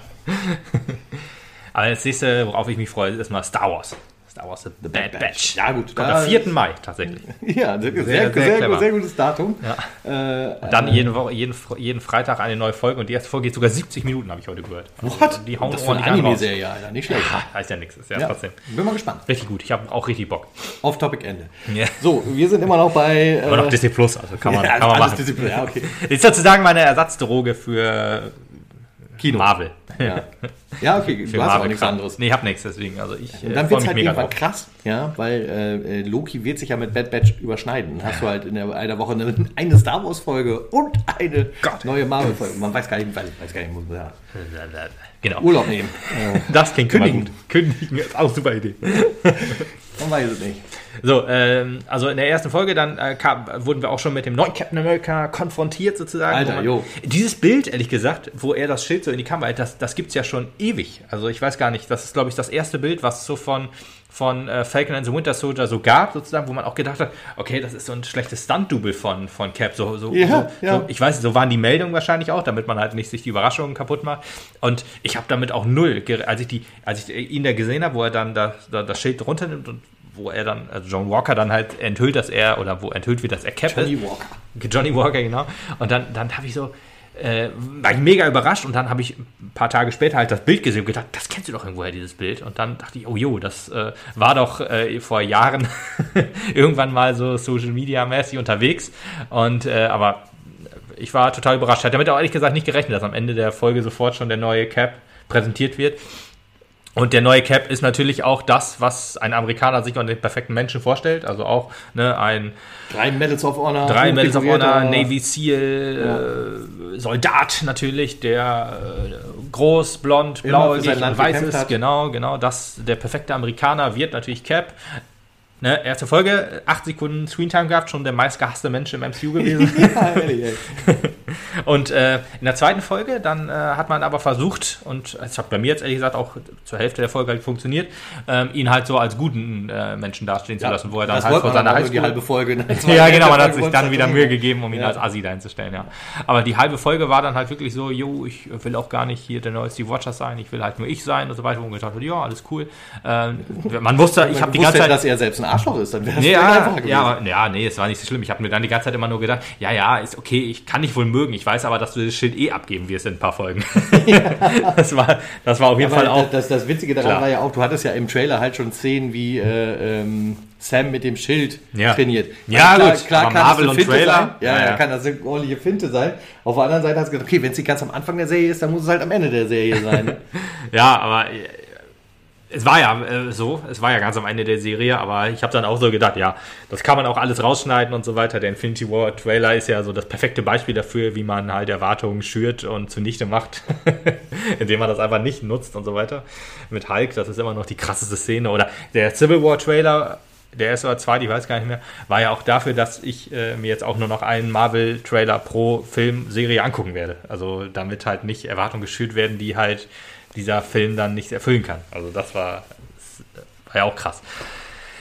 Aber das nächste, worauf ich mich freue, ist mal Star Wars. Star Wars The Bad Batch. Ja, gut. Kommt am 4. Mai tatsächlich. <laughs> Ja, sehr, sehr, sehr sehr, clever. sehr gutes Datum. Ja. Äh, Und dann jede Woche, jeden, jeden Freitag eine neue Folge und die erste Folge geht sogar 70 Minuten, habe ich heute gehört. Also What? Die hauen das ordentlich raus. Anime-Serie, Alter. Nicht schlecht. Ah, heißt ja nichts, ist ja, Ja, trotzdem. bin mal gespannt. Richtig gut, ich habe auch richtig Bock. Off-Topic-Ende. Ja. So, wir sind immer noch bei. Aber noch äh, Disney Plus, also kann man, <laughs> ja, kann man machen. Disziplin. Ja, okay. Ist sozusagen meine Ersatzdroge für Kino. Marvel. Ja, ja okay. Für Du hast auch Marvel nichts Kram. anderes. Nee, ich habe nichts, deswegen. Also ich Und äh, dann freue wird es halt mega irgendwann drauf. krass, ja, weil äh, äh, Loki wird sich ja mit Bad Batch überschneiden. Dann hast du halt in der, einer Woche eine, eine Star Wars Folge und eine Gott. neue Marvel Folge. Man weiß gar nicht, weiß, weiß gar nicht, muss man ja Genau. Urlaub nehmen. <laughs> Das klingt Kündigen. immer gut. Kündigen ist auch eine super Idee. <laughs> man weiß es nicht. So, ähm, also in der ersten Folge dann äh, kam, wurden wir auch schon mit dem neuen Captain America konfrontiert sozusagen. Alter, man- jo. Dieses Bild, ehrlich gesagt, wo er das Schild so in die Kamera hält, das, das gibt es ja schon ewig. Also ich weiß gar nicht, das ist glaube ich das erste Bild, was so von, von äh, Falcon and the Winter Soldier so gab, sozusagen, wo man auch gedacht hat, okay, das ist so ein schlechtes Stunt-Double von, von Cap. So, so, Ja, so, ja. So, ich weiß, so waren die Meldungen wahrscheinlich auch, damit man halt nicht sich die Überraschungen kaputt macht. Und ich habe damit auch null, als ich, die, als ich ihn da gesehen habe, wo er dann da, da, das Schild runternimmt und wo er dann, also John Walker dann halt enthüllt, dass er, oder wo enthüllt wird, dass er Cap Johnny ist. Walker. Johnny Walker, genau. Und dann, dann habe ich so, äh, war ich mega überrascht und dann habe ich ein paar Tage später halt das Bild gesehen und gedacht, das kennst du doch irgendwoher, dieses Bild. Und dann dachte ich, oh jo, das äh, war doch äh, vor Jahren <laughs> irgendwann mal so Social Media mäßig unterwegs. Und äh, aber ich war total überrascht. Ich hatte damit auch ehrlich gesagt nicht gerechnet, dass am Ende der Folge sofort schon der neue Cap präsentiert wird. Und der neue Cap ist natürlich auch das, was ein Amerikaner sich an den perfekten Menschen vorstellt. Also auch ne, ein Drei Medals of Honor. Drei Medals of Honor, Navy Seal, äh, Soldat natürlich, der äh, groß, blond, blau weiß ist. Genau, genau. Das, der perfekte Amerikaner wird natürlich Cap. Ne, erste Folge, acht Sekunden Screentime gehabt, schon der meistgehasste Mensch im MCU gewesen. <laughs> Ja, ehrlich. <laughs> Und äh, in der zweiten Folge, dann äh, hat man aber versucht, und es hat bei mir jetzt ehrlich gesagt auch zur Hälfte der Folge halt funktioniert, ähm, ihn halt so als guten äh, Menschen dastehen zu lassen, wo er dann halt vor seiner nur die Highschool halbe Folge. ne? <laughs> ja, genau, man hat sich dann wieder Mühe gegeben, um ihn Ja. als Assi dahinzustellen, ja. Aber die halbe Folge war dann halt wirklich so, jo, ich will auch gar nicht hier der neue Steve Rogers sein, ich will halt nur ich sein und so weiter, wo man gedacht hat, ja, alles cool. Ähm, man wusste, ich habe die ganze Zeit... dass er selbst ein Arschloch ist, dann wäre viel <laughs> ja, einfacher gewesen. ja, ja, nee, es war nicht so schlimm. Ich habe mir dann die ganze Zeit immer nur gedacht, ja, ja, ist okay, ich kann dich wohl mögen. Ich weiß aber, dass du das Schild eh abgeben wirst in ein paar Folgen. <laughs> <laughs> das, war, das war auf jeden Aber Fall auch. das, das Witzige daran Klar. war ja auch, du hattest ja im Trailer halt schon Szenen, wie äh, ähm, Sam mit dem Schild Ja. trainiert. Ja, klar, gut, klar kann Marvel das eine Finte Trailer, sein. Ja, ja, ja, ja. kann das eine ordentliche Finte sein. Auf der anderen Seite hast du gesagt, okay, wenn es nicht ganz am Anfang der Serie ist, dann muss es halt am Ende der Serie sein. Ja, aber äh, es war ja äh, so, es war ja ganz am Ende der Serie, aber ich habe dann auch so gedacht, ja, das kann man auch alles rausschneiden und so weiter. Der Infinity War Trailer ist ja so das perfekte Beispiel dafür, wie man halt Erwartungen schürt und zunichte macht, <laughs> indem man das einfach nicht nutzt und so weiter. Mit Hulk, das ist immer noch die krasseste Szene. Oder der Civil War Trailer, der erste oder zweite, ich weiß gar nicht mehr, war ja auch dafür, dass ich äh, mir jetzt auch nur noch einen Marvel-Trailer pro Filmserie angucken werde. Also damit halt nicht Erwartungen geschürt werden, die halt dieser Film dann nicht erfüllen kann. Also das war, das war ja auch krass.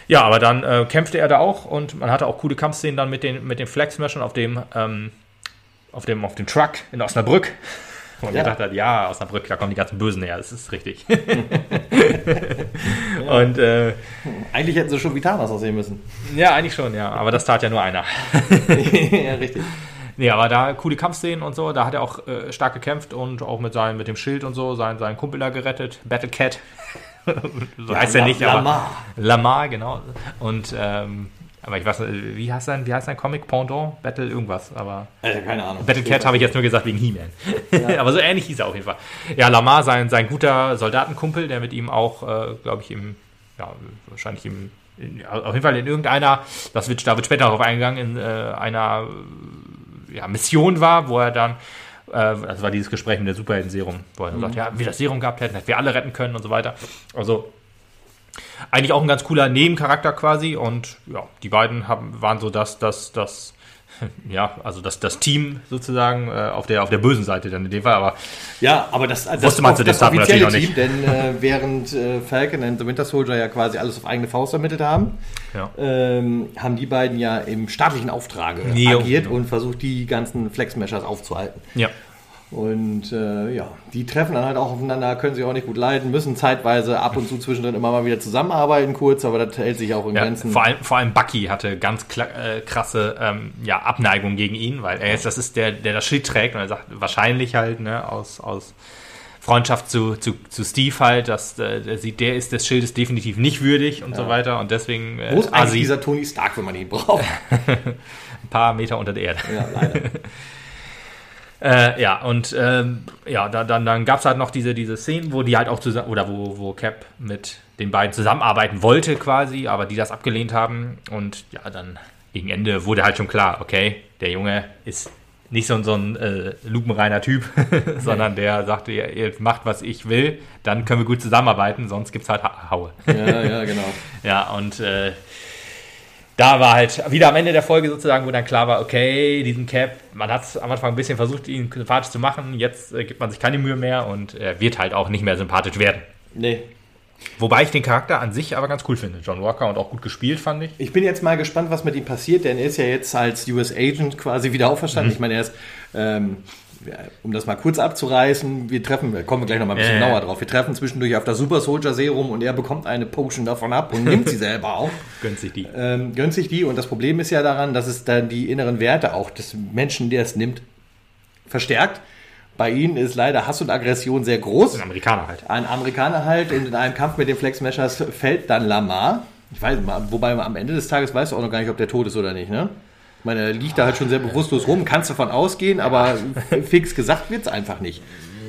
Ja, aber dann äh, kämpfte er da auch und man hatte auch coole Kampfszenen dann mit den, mit den Flag Smashern auf dem, ähm, auf dem, auf dem Truck in Osnabrück. Wo man Ja. gedacht hat, ja, Osnabrück, da kommen die ganzen Bösen her, das ist richtig. <laughs> und äh, Eigentlich hätten sie schon wie Thanos aussehen müssen. ja, eigentlich schon, ja. Aber das tat ja nur einer. <laughs> ja, richtig. Nee, aber da coole Kampfszenen und so, da hat er auch äh, stark gekämpft und auch mit, seinem, mit dem Schild und so seinen, seinen Kumpel da gerettet. Battle Cat. <laughs> so Ja, heißt er La- nicht, aber. Lamar. Lamar, genau. Und, ähm, aber ich weiß nicht, wie heißt sein, wie heißt sein Comic? Pendant? Battle irgendwas, aber. Äh, keine Ahnung. Battle Cat habe ich jetzt nur gesagt wegen He-Man. <laughs> aber so ähnlich hieß er auf jeden Fall. Ja, Lamar, sein, sein guter Soldatenkumpel, der mit ihm auch, äh, glaube ich, im, ja, wahrscheinlich im, in, ja, auf jeden Fall in irgendeiner, das wird, da wird später darauf eingegangen, in äh, einer äh, ja, Mission war, wo er dann, äh, das war dieses Gespräch mit der Superhelden-Serum, wo er dann sagt, ja, wenn wir das Serum gehabt hätten, hätten wir alle retten können und so weiter. Also, eigentlich auch ein ganz cooler Nebencharakter quasi und ja, die beiden haben, waren so das, das, das, <laughs> ja, also das, das Team sozusagen äh, auf, der, auf der bösen Seite dann in dem Fall, aber Ja, aber das, das, Wusste man zu dem das Zeitpunkt natürlich Team, denn äh, während äh, Falcon and the Winter Soldier ja quasi alles auf eigene Faust ermittelt haben, ja. ähm, haben die beiden ja im staatlichen Auftrag agiert und versucht, die ganzen Flex-Meshers aufzuhalten. ja. Und äh, ja, die treffen dann halt auch aufeinander, können sich auch nicht gut leiden, müssen zeitweise ab und zu zwischendrin immer mal wieder zusammenarbeiten, kurz, aber das hält sich auch in Ja, Grenzen. vor, allem, vor allem Bucky hatte ganz äh, krasse ähm, ja, Abneigung gegen ihn, weil er ist, das ist der, der das Schild trägt und er sagt wahrscheinlich halt ne, aus, aus Freundschaft zu, zu, zu Steve halt, dass äh, der sieht, der ist des Schildes definitiv nicht würdig und so weiter und deswegen äh, Wo ist eigentlich Asi dieser Tony Stark, wenn man ihn braucht? <laughs> ein paar Meter unter der Erde. ja, leider. <laughs> Äh, ja, und ähm, ja, da, dann, dann gab es halt noch diese, diese Szenen, wo die halt auch zusammen, oder wo, wo Cap mit den beiden zusammenarbeiten wollte quasi, aber die das abgelehnt haben. Und ja, dann gegen Ende wurde halt schon klar, okay, der Junge ist nicht so, ein- so ein äh, lupenreiner Typ, <laughs> sondern der sagte, ihr, ihr macht, was ich will, dann können wir gut zusammenarbeiten, sonst gibt's halt Ha- Haue. ja, ja, genau. <laughs> Ja, und äh, da war halt wieder am Ende der Folge sozusagen, wo dann klar war, okay, diesen Cap, man hat am Anfang ein bisschen versucht, ihn sympathisch zu machen, jetzt äh, gibt man sich keine Mühe mehr und er wird halt auch nicht mehr sympathisch werden. Nee. Wobei ich den Charakter an sich aber ganz cool finde. John Walker und auch gut gespielt, fand ich. Ich bin jetzt mal gespannt, was mit ihm passiert, denn er ist ja jetzt als US Agent quasi wieder auferstanden. Ich meine, er ist, ähm, um das mal kurz abzureißen, wir treffen, kommen wir gleich noch mal ein bisschen genauer drauf. Wir treffen zwischendurch auf das Super Soldier Serum und er bekommt eine Potion davon ab und nimmt sie selber <laughs> auch. Gönnt sich die. Ähm, gönnt sich die und das Problem ist ja daran, dass es dann die inneren Werte auch des Menschen, der es nimmt, verstärkt. Bei ihnen ist leider Hass und Aggression sehr groß. Ein Amerikaner halt. Ein Amerikaner halt und in einem Kampf mit den Flex Smashers fällt dann Lamar. Ich weiß mal, wobei am Ende des Tages weißt du auch noch gar nicht, ob der tot ist oder nicht, ne? Ich meine, er liegt da halt schon sehr bewusstlos rum, kannst davon ausgehen, aber fix gesagt wird's einfach nicht.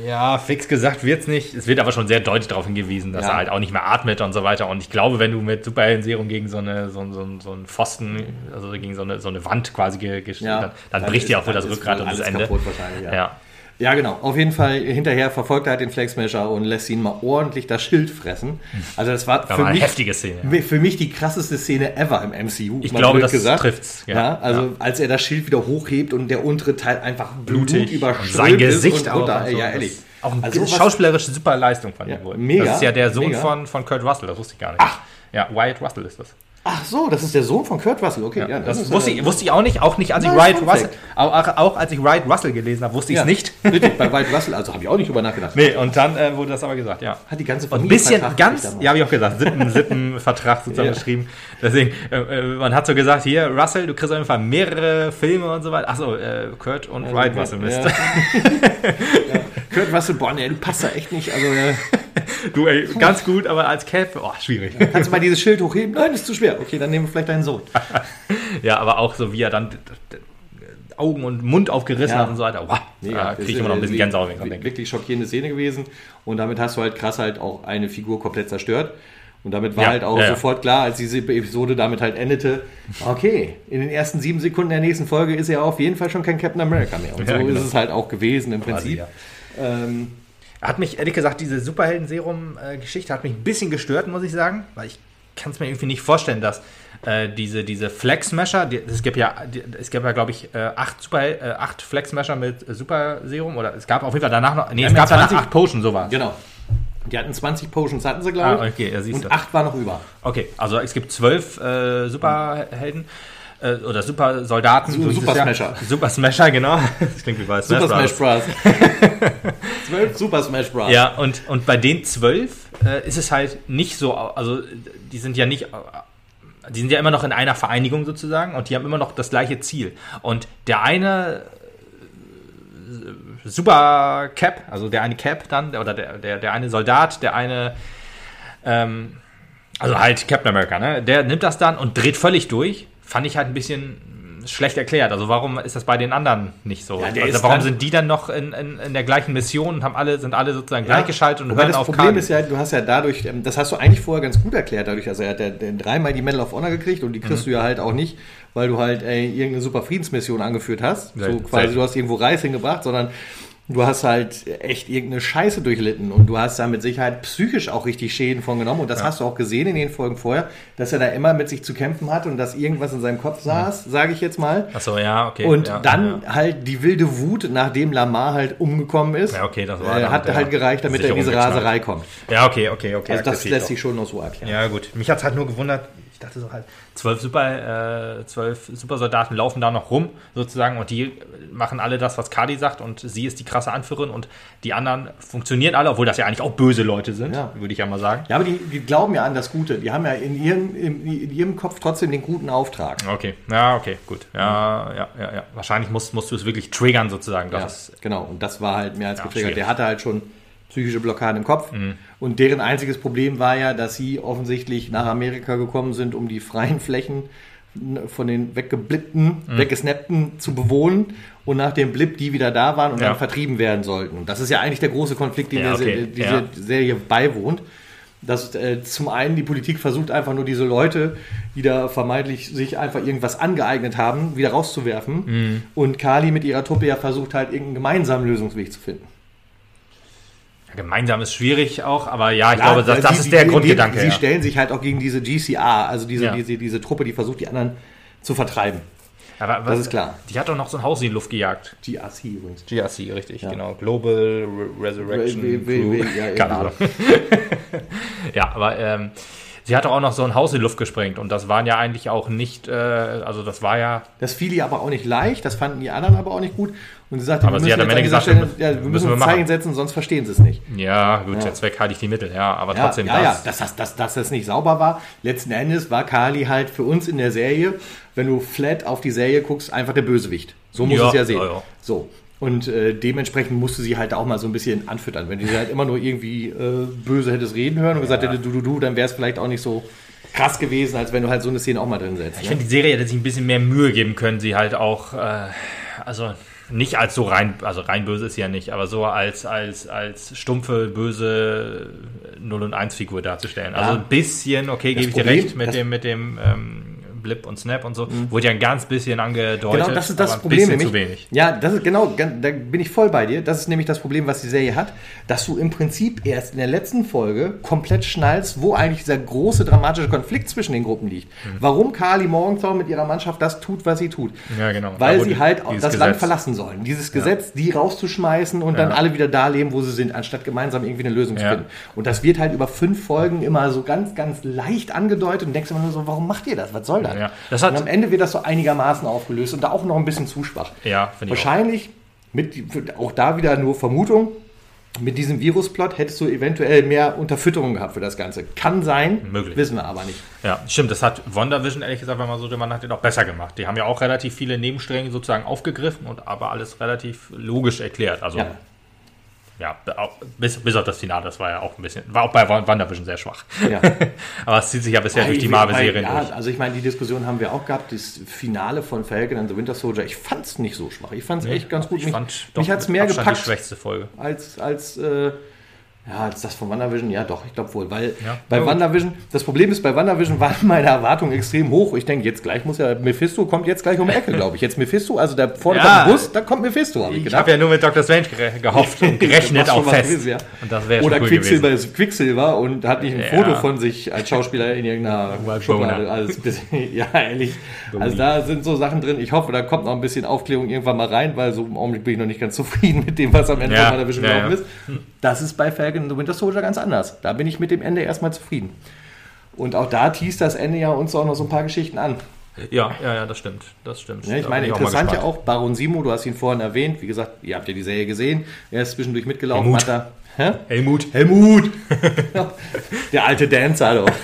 Ja, fix gesagt wird's nicht. Es wird aber schon sehr deutlich darauf hingewiesen, dass Ja. er halt auch nicht mehr atmet und so weiter. Und ich glaube, wenn du mit Superhelden-Serum gegen so, eine, so, so, so einen Pfosten, also gegen so eine, so eine Wand quasi ge- gestellt, Ja, dann, dann, bricht dir auch wohl das Rückgrat und das Ende. kaputt wahrscheinlich, ja. Ja. Ja, genau. Auf jeden Fall hinterher verfolgt er halt den Flex Smasher und lässt ihn mal ordentlich das Schild fressen. Also das war Das für war eine mich, heftige Szene. für mich die krasseste Szene ever im MCU. Ich glaube, das trifft's, Ja, ja. also Ja. als er das Schild wieder hochhebt und der untere Teil einfach Blutig. Blut überströmt sein Gesicht ist und auch. und so. Ja, Das ehrlich. Auch eine Also schauspielerische super Leistung von Ja, ihm wohl. mega, das ist ja der Sohn mega. von, von Kurt Russell, das wusste ich gar nicht. Ach. Ja, Wyatt Russell ist das. Ach so, das ist der Sohn von Kurt Russell. Okay, ja, Ja, das ist wusste, ja- ich, wusste ich auch nicht, auch nicht, als ich Fun Russell, auch, auch, als ich Wyatt Russell gelesen habe, wusste ich Ja, es nicht. <laughs> Richtig, <laughs> bei White Russell, also habe ich auch nicht drüber nachgedacht. Nee, und dann äh, wurde das aber gesagt, ja. Hat die ganze Und ein Familie bisschen vertragt ganz, ja, habe ich auch gesagt, Sippen, Sippenvertrag <laughs> sozusagen Ja. geschrieben. Deswegen, äh, äh, man hat so gesagt, hier, Russell, du kriegst auf jeden Fall mehrere Filme und so weiter. Achso, äh, Kurt und Wright Russell Mist. Kurt Russell, boah, nee, du passt da echt nicht. Also, äh, <laughs> Du, ey, ganz gut, aber als Cap, oh, schwierig. kannst du mal dieses Schild hochheben? Nein, ist zu schwer. Okay, dann nehmen wir vielleicht deinen Sohn. <laughs> Ja, aber auch so, wie er dann Augen und Mund aufgerissen Ja. hat und so weiter. Wow, da kriege ich immer noch ein bisschen Gänsehaut, wenn ich dran denke. Wirklich schockierende Szene gewesen. Und damit hast du halt krass halt auch eine Figur komplett zerstört. Und damit war Ja, halt auch ja, sofort klar, als diese Episode damit halt endete, okay, in den ersten sieben Sekunden der nächsten Folge ist er auf jeden Fall schon kein Captain America mehr. Und so genau. ist es halt auch gewesen im Prinzip. ja. Ähm, Hat mich, ehrlich gesagt, diese Superhelden-Serum-Geschichte hat mich ein bisschen gestört, muss ich sagen, weil ich kann es mir irgendwie nicht vorstellen, dass äh, diese, diese Flex-Smasher, die- es gibt ja, die, es gab ja, glaube ich, äh, acht, Super, äh, acht Flex-Smasher mit äh, Super-Serum oder es gab auf jeden Fall danach noch, nee, es gab ja danach 20 acht Potions, sowas. genau. Die hatten 20 Potions, hatten sie, glaube Ah, ich. okay, ja, siehst und du. acht war noch über. Okay, also es gibt zwölf äh, Superhelden äh, oder Supersoldaten. Su- so hieß Super es ja. Smasher. Super Smasher, genau. <laughs> Das klingt wie bei Super Smash Smash Bros. <laughs> Zwölf Super Smash Bros. Ja, und, und bei den zwölf äh, ist es halt nicht so, also die sind ja nicht, äh, die sind ja immer noch in einer Vereinigung sozusagen und die haben immer noch das gleiche Ziel. Und der eine Super Cap, also der eine Cap dann, oder der, der, der eine Soldat, der eine, ähm, also halt Captain America, ne? Der nimmt das dann und dreht völlig durch. Fand ich halt ein bisschen schlecht erklärt. Also warum ist das bei den anderen nicht so? Ja, also warum sind die dann noch in, in, in der gleichen Mission und haben alle, sind alle sozusagen Ja, gleichgeschaltet und hören das auf Problem Kali? ist ja, du hast ja dadurch, ähm, das hast du eigentlich vorher ganz gut erklärt, dadurch, also er hat ja dreimal die Medal of Honor gekriegt und die kriegst Mhm. du ja halt auch nicht, weil du halt ey, irgendeine super Friedensmission angeführt hast. So Selten. quasi, du hast irgendwo Reis hingebracht, sondern du hast halt echt irgendeine Scheiße durchlitten und du hast da mit Sicherheit psychisch auch richtig Schäden von genommen und das hast du auch gesehen in den Folgen vorher, dass er da immer mit sich zu kämpfen hat und dass irgendwas in seinem Kopf saß, sage ich jetzt mal. Achso, ja, okay. Und ja, dann ja. halt die wilde Wut, nachdem Lamar halt umgekommen ist, Ja, okay, das war äh, hat halt gereicht, damit er in diese Raserei kommt. Ja, okay, okay, okay. Also das lässt sich schon noch so erklären. Ja, gut. Mich hat es halt nur gewundert, dachte so halt, zwölf Super, äh, zwölf Supersoldaten laufen da noch rum, sozusagen, und die machen alle das, was Kali sagt, und sie ist die krasse Anführerin und die anderen funktionieren alle, obwohl das ja eigentlich auch böse Leute sind, Ja. würde ich ja mal sagen. Ja, aber die, die glauben ja an das Gute. Die haben ja in ihrem, in, in ihrem Kopf trotzdem den guten Auftrag. Okay, ja, okay, gut. Ja, ja, ja, ja. Wahrscheinlich musst, musst du es wirklich triggern, sozusagen. Ja, Das ist, genau. Und das war halt mehr als Ja, getriggert. Der hatte halt schon psychische Blockaden im Kopf. Und deren einziges Problem war ja, dass sie offensichtlich nach Amerika gekommen sind, um die freien Flächen von den weggeblippten, weggesnappten zu bewohnen und nach dem Blip die wieder da waren und Ja. dann vertrieben werden sollten. Und das ist ja eigentlich der große Konflikt, den Ja, okay. diese Ja. Serie beiwohnt. Dass äh, zum einen die Politik versucht einfach nur diese Leute, die da vermeintlich sich einfach irgendwas angeeignet haben, wieder rauszuwerfen. Mhm. Und Kali mit ihrer Truppe ja versucht halt irgendeinen gemeinsamen Lösungsweg zu finden. Gemeinsam ist schwierig auch, aber ja, ich Ja, glaube, das, das sie- ist der die- Grundgedanke. Sie ja. stellen sich halt auch gegen diese GCR, also diese, Ja. diese, diese Truppe, die versucht, die anderen zu vertreiben. Aber Das was- ist klar. Die hat doch noch so ein Haus in die Luft gejagt. GRC übrigens. GRC, richtig, Ja. genau. Global Re Resurrection we- we- Crew. ja, <laughs> Keine Ahnung. <laughs> ja, aber ähm, sie hat doch auch noch so ein Haus in die Luft gesprengt und das waren ja eigentlich auch nicht, äh, also das war ja, Das fiel ihr aber auch nicht leicht, das fanden die anderen aber auch nicht gut. Und sie sagte, Aber sie hat am Ende gesagt, Stelle, wir müssen- ja, wir müssen müssen wir. Zeichen setzen, sonst verstehen sie es nicht. ja, gut, Ja. der Zweck heiligt die Mittel, ja, aber Ja, trotzdem ja, ja, das. dass, das, dass, dass das nicht sauber war. Letzten Endes war Kali halt für uns in der Serie, wenn du flat auf die Serie guckst, einfach der Bösewicht. So muss Ja, es ja sehen. ja, ja. So. Und äh, dementsprechend musste sie halt auch mal so ein bisschen anfüttern. Wenn du sie halt immer nur irgendwie äh, böse hättest reden hören und gesagt hätte, du, du, du, dann wäre es vielleicht auch nicht so krass gewesen, als wenn du halt so eine Szene auch mal drin setzt. Ich Ne? finde, die Serie hätte sich ein bisschen mehr Mühe geben können, sie halt auch, äh, also nicht als so rein, also rein böse ist sie ja nicht, aber so als, als, als stumpfe, böse 0 und 1 Figur darzustellen. Also ein bisschen, okay, gebe ich dir recht, mit dem, mit dem ähm, Blip und Snap und so, wurde ja ein ganz bisschen angedeutet, Genau, das ist das Problem. Nämlich, zu wenig. Ja, das ist genau, da bin ich voll bei dir. Das ist nämlich das Problem, was die Serie hat, dass du im Prinzip erst in der letzten Folge komplett schnallst, wo eigentlich dieser große dramatische Konflikt zwischen den Gruppen liegt. Mhm. Warum Carly Morgenthau mit ihrer Mannschaft das tut, was sie tut. Ja, genau. Weil Da sie halt das Land Gesetz- verlassen sollen. Dieses Gesetz, die rauszuschmeißen und dann Ja. alle wieder da leben, wo sie sind, anstatt gemeinsam irgendwie eine Lösung zu Ja. finden. Und das wird halt über fünf Folgen immer so ganz, ganz leicht angedeutet und denkst immer nur so, warum macht ihr das? Was soll das? Ja. Das hat- und am Ende wird das so einigermaßen aufgelöst und da auch noch ein bisschen zu schwach. Ja, finde ich auch. Wahrscheinlich, mit, auch da wieder nur Vermutung, mit diesem Virusplot hättest du eventuell mehr Unterfütterung gehabt für das Ganze. Kann sein, Möglich. wissen wir aber nicht. Ja, stimmt. Das hat WandaVision, ehrlich gesagt, wenn man so drüber nachdenkt, auch besser gemacht. Die haben ja auch relativ viele Nebenstränge sozusagen aufgegriffen und aber alles relativ logisch erklärt. Also, Ja. Ja, bis, bis auf das Finale, das war ja auch ein bisschen, war auch bei WandaVision sehr schwach. Ja. <laughs> aber es zieht sich ja bisher durch die Marvel-Serien ja, durch. Also ich meine, die Diskussion haben wir auch gehabt, das Finale von Falcon and the Winter Soldier, ich fand es nicht so schwach. Ich fand es echt ganz gut. Ich mich fand mich hat es mehr Abstand gepackt die schwächste Folge. als, als äh, ja, als das von WandaVision, ja doch, ich glaube wohl. Weil Ja. bei Ja. WandaVision, das Problem ist, bei WandaVision waren <laughs> meine Erwartungen extrem hoch. Ich denke, jetzt gleich muss ja, Mephisto kommt jetzt gleich um die Ecke, <laughs> glaube ich. Jetzt Mephisto, also da vorne Ja. kommt ein Bus, da kommt Mephisto, habe ich Ich gedacht. habe ja nur mit Dr. Strange gehofft und <laughs> gerechnet auch fest. gewesen, ja. Und das Oder cool Quicksilver gewesen. ist Quicksilver und hat nicht ein. Foto von sich als Schauspieler in irgendeiner Schublade. Also, ja, ehrlich. Also da sind so Sachen drin. Ich hoffe, da kommt noch ein bisschen Aufklärung irgendwann mal rein, weil so im Augenblick bin ich noch nicht ganz zufrieden mit dem, was am Ende von WandaVision gelaufen ist. Das ist bei and the Winter Soldier ganz anders. Da bin ich mit dem Ende erstmal zufrieden. Und auch da teast das Ende ja uns auch noch so ein paar Geschichten an. Ja, ja, ja, das stimmt. Das stimmt. Ja, ich Da meine, auch mal interessant ja gespannt. auch, Baron Simo, du hast ihn vorhin erwähnt. Wie gesagt, ihr habt ja die Serie gesehen. Er ist zwischendurch mitgelaufen. Helmut. Hat hä? Helmut. Helmut! Der alte Dancer, doch. <laughs>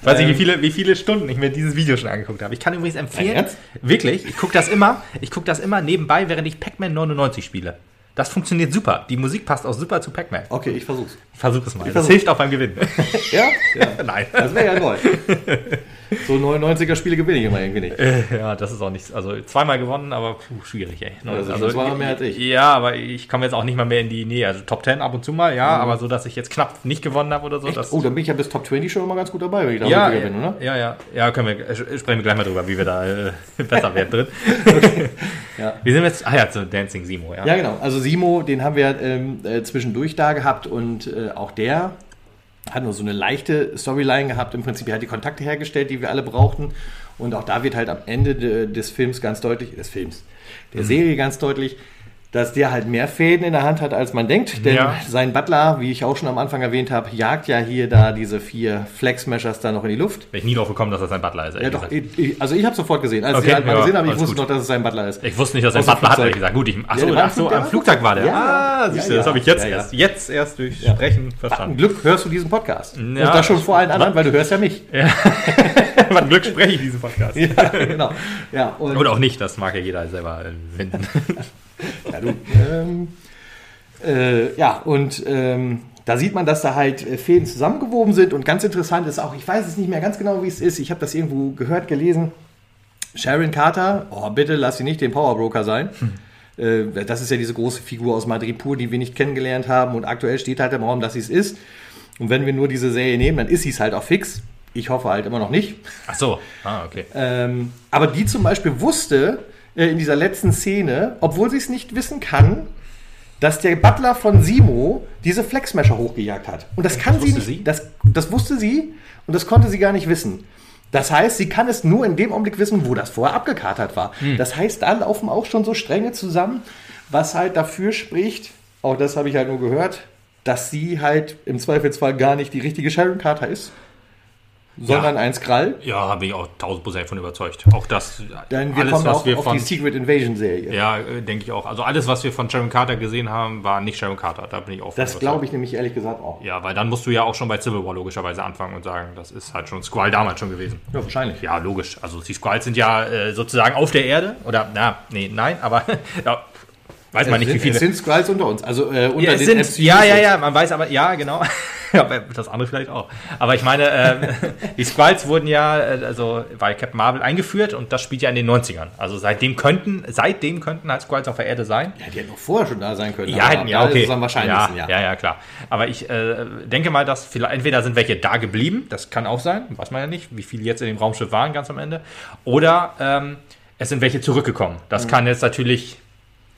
Ich weiß nicht, wie viele, wie viele Stunden ich mir dieses Video schon angeguckt habe. Ich kann übrigens empfehlen, wirklich, ich gucke das immer, ich gucke das immer nebenbei, während ich Pac-Man 99 spiele. Das funktioniert super. Die Musik passt auch super zu Pac-Man. Okay, ich versuch's. Versuch es mal. Das versuch. hilft auch beim Gewinnen. Ja? <laughs> ja. Nein. Das wäre ja neu. <laughs> So 99er Spiele gewinne ich immer irgendwie nicht. Äh, ja, das ist auch nicht. Also zweimal gewonnen, aber puh, schwierig, ey. Also schon zweimal mehr als ich. Ja, aber ich komme jetzt auch nicht mal mehr in die Nähe. Also Top 10 ab und zu mal, ja, aber so, dass ich jetzt knapp nicht gewonnen habe oder so. Oh, dann bin ich ja bis Top 20 schon immer ganz gut dabei, wenn ich da ja, bin, oder? ja, ja, ja, können wir, äh, sprechen wir gleich mal drüber, wie wir da äh, <laughs> besser werden drin. <laughs> Ja. Wir sind jetzt, ah ja, zu Dancing Simo, ja. Ja, genau. Also Simo, den haben wir ähm, äh, zwischendurch da gehabt und äh, auch der hat nur so eine leichte Storyline gehabt. Im Prinzip er hat die Kontakte hergestellt, die wir alle brauchten. Und auch da wird halt am Ende de, des Films ganz deutlich, des Films, Mhm. der Serie ganz deutlich, dass der halt mehr Fäden in der Hand hat, als man denkt. Denn Ja. sein Butler, wie ich auch schon am Anfang erwähnt habe, jagt ja hier da diese vier Flex-Meshers da noch in die Luft. Bin ich nie drauf gekommen, dass das ein Butler ist, Ja, doch, ich, ich, also ich habe sofort gesehen. Als Okay, ich halt mal ja, gesehen habe, ich wusste gut. noch, dass es sein Butler ist. Ich wusste nicht, dass er ein Butler hat, Flugzeug. gesagt. Gut, ich, ach Ja, so, war ach so, am Flugzeug war der. Ja, ah, ja, siehst du, ja. das habe ich jetzt Ja, ja. erst, jetzt erst durch Sprechen Ein verstanden. Glück hörst du diesen Podcast. Und Ja. das schon vor allen anderen, weil du hörst ja mich. <laughs> Was Glück spreche ich diesen Podcast. Ja, genau. Ja, und, Oder auch nicht, das mag ja jeder selber äh, finden. <laughs> ja, du, ähm, äh, ja, und ähm, da sieht man, dass da halt äh, Fäden zusammengewoben sind. Und ganz interessant ist auch, ich weiß es nicht mehr ganz genau, wie es ist. Ich habe das irgendwo gehört, gelesen. Sharon Carter, oh bitte lass sie nicht den Powerbroker sein. Äh, Das ist ja diese große Figur aus Madrid pur, die wir nicht kennengelernt haben. Und aktuell steht halt im Raum, dass sie es ist. Und wenn wir nur diese Serie nehmen, dann ist sie es halt auch fix. Ich hoffe halt immer noch nicht. Ach so, ah, okay. Ähm, aber die zum Beispiel wusste äh, in dieser letzten Szene, obwohl sie es nicht wissen kann, dass der Butler von Simo diese Flexmesher hochgejagt hat. Und das kann Das sie nicht. sie? Das, das wusste sie und das konnte sie gar nicht wissen. Das heißt, sie kann es nur in dem Augenblick wissen, wo das vorher abgekatert war. Hm. Das heißt, da laufen auch schon so Stränge zusammen, was halt dafür spricht, auch das habe ich halt nur gehört, dass sie halt im Zweifelsfall gar nicht die richtige Sharon Carter ist, sondern ein Skrall. Ja, bin ich auch 1000 Prozent von überzeugt. Auch das, Denn wir alles, kommen was auch wir auf von, die Secret Invasion Serie. ja, äh, denke ich auch. Also alles, was wir von Sharon Carter gesehen haben, war nicht Sharon Carter. Da bin ich auch Das glaube ich nämlich ehrlich gesagt auch. Ja, weil dann musst du ja auch schon bei Civil War logischerweise anfangen und sagen, das ist halt schon Squall damals schon gewesen. Ja, wahrscheinlich. Ja, logisch. Also die Squalls sind ja äh, sozusagen auf der Erde. Oder, na, nee, nein, aber <laughs> ja, weiß man nicht, wie es viele. sind Skrulls unter uns. Also äh, unter Ja, es den sind, MCU ja, ja, ja, man weiß aber, ja, genau. <laughs> Das andere vielleicht auch. Aber ich meine, ähm, <laughs> die Squalls wurden ja, äh, also bei Captain Marvel eingeführt und das spielt ja in den 90ern. Also seitdem könnten, seitdem könnten halt Squalls auf der Erde sein. Ja, die hätten noch vorher schon da sein können. Ja, hätten, ja, okay. es am wahrscheinlichsten, ja, ja. ja, ja, klar. Aber ich äh, denke mal, dass vielleicht, entweder sind welche da geblieben, das kann auch sein, weiß man ja nicht, wie viele jetzt in dem Raumschiff waren ganz am Ende. Oder ähm, es sind welche zurückgekommen. Das kann jetzt natürlich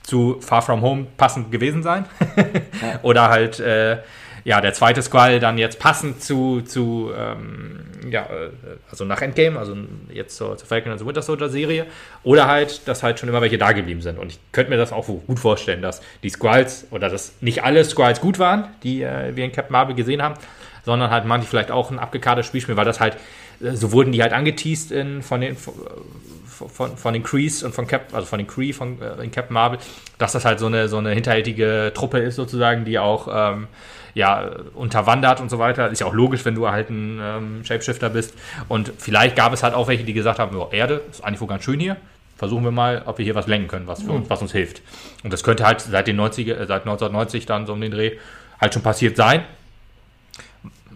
zu Far From Home passend gewesen sein. <laughs> Oder halt, äh, ja, der zweite Squall dann jetzt passend zu, zu ähm, ja, äh, also nach Endgame, also jetzt zur, zur Falcon and the Winter Soldier Serie. Oder halt, dass halt schon immer welche da geblieben sind. Und ich könnte mir das auch gut vorstellen, dass die Squalls oder dass nicht alle Squalls gut waren, die äh, wir in Captain Marvel gesehen haben, sondern halt manche vielleicht auch ein abgekartetes Spielspiel, weil das halt, äh, so wurden die halt angeteased in, von den von, von den Crees und von Cap, also von den Cree von äh, in Captain Marvel, dass das halt so eine so eine hinterhältige Truppe ist sozusagen, die auch ähm, ja unterwandert und so weiter. Ist ja auch logisch, wenn du halt ein ähm, Shapeshifter bist. Und vielleicht gab es halt auch welche, die gesagt haben, oh, Erde ist eigentlich wohl ganz schön hier. Versuchen wir mal, ob wir hier was lenken können, was, für uns, was uns hilft. Und das könnte halt seit den 90er, äh, seit 1990 dann so um den Dreh halt schon passiert sein.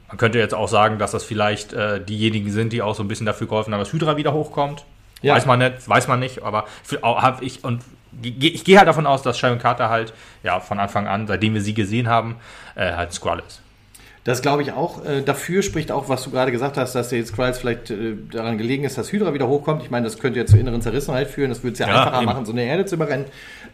Man könnte jetzt auch sagen, dass das vielleicht äh, diejenigen sind, die auch so ein bisschen dafür geholfen haben, dass Hydra wieder hochkommt. Ja. Weiß man nicht, weiß man nicht, aber habe ich und ich gehe halt davon aus, dass Sharon Carter halt ja von Anfang an, seitdem wir sie gesehen haben, äh, halt ein Skrull ist. Das glaube ich auch. Äh, dafür spricht auch, was du gerade gesagt hast, dass der jetzt Skrulls vielleicht äh, daran gelegen ist, dass Hydra wieder hochkommt. Ich meine, das könnte ja zu inneren Zerrissenheit führen. Das würde es ja, Ja, einfacher eben. machen, so eine Erde zu überrennen.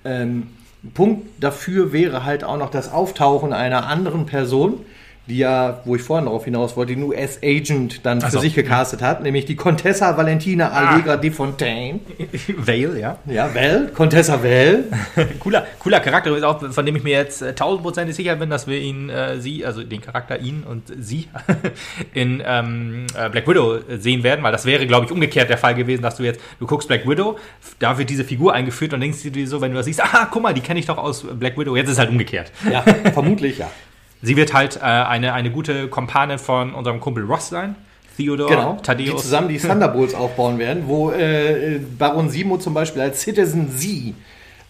Ähm, Punkt dafür wäre halt auch noch das Auftauchen einer anderen Person, die ja, wo ich vorhin darauf hinaus wollte, die nur as Agent dann für so. sich gecastet hat, nämlich die Contessa Valentina Allegra de Fontaine. <laughs> Vale, ja. Ja, Val, Contessa Val. <laughs> cooler, cooler Charakter, auch, von dem ich mir jetzt äh, tausendprozentig sicher bin, dass wir ihn, äh, sie, also den Charakter ihn und sie <laughs> in ähm, äh, Black Widow sehen werden, weil das wäre, glaube ich, umgekehrt der Fall gewesen, dass du jetzt, du guckst Black Widow, da wird diese Figur eingeführt und denkst du dir so, wenn du das siehst, ah, guck mal, die kenne ich doch aus Black Widow, jetzt ist es halt umgekehrt. Ja, vermutlich, ja. Sie wird halt äh, eine, eine gute Kompanin von unserem Kumpel Ross sein. Theodore, Genau, die Thaddeus. zusammen die Thunderbolts <laughs> aufbauen werden, wo äh, Baron Simo zum Beispiel als Citizen Z.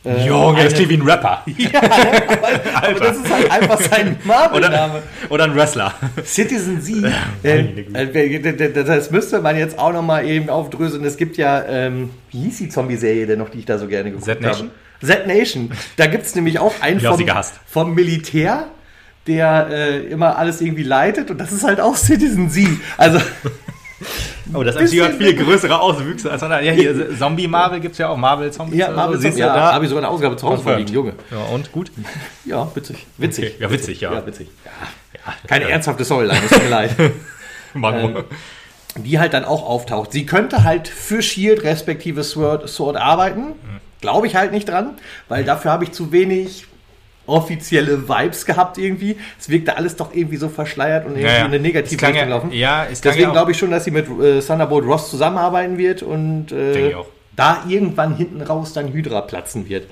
Äh, Junge, das klingt wie ein Rapper. <laughs> Ja, ne? aber, <laughs> aber das ist halt einfach sein Marvel-Name. Oder, oder ein Wrestler. Citizen Z. Äh, äh, das müsste man jetzt auch nochmal eben aufdröseln. Es gibt ja, ähm, wie hieß die Zombie-Serie denn noch, die ich da so gerne geguckt Z Nation? habe? Z-Nation. Da gibt es nämlich auch einen vom, vom Militär, der äh, immer alles irgendwie leitet und das ist halt auch Citizen Z. Also, <laughs> Oh, das MCU hat viel größere Auswüchse als andere. Ja, hier Zombie Marvel gibt es ja auch. Marvel Zombies. ja, Marvel du ja, da. habe ich sogar eine Ausgabe zu Hause vorliegen, Junge. Ja, und gut. Ja, witzig. Witzig. Okay, ja, witzig, ja. Ja, witzig. Ja. Keine ernsthafte Storyline, tut mir leid. <laughs> Mann, Ähm, die halt dann auch auftaucht. Sie könnte halt für Shield respektive Sword, Sword arbeiten. Glaube ich halt nicht dran, weil dafür habe ich zu wenig offizielle Vibes gehabt irgendwie. Es wirkte alles doch irgendwie so verschleiert und irgendwie Ja, ja. in eine negative Richtung ja- laufen. ja, es Deswegen glaube ich schon, dass sie mit äh, Thunderbolt Ross zusammenarbeiten wird und äh, da irgendwann hinten raus dann Hydra platzen wird.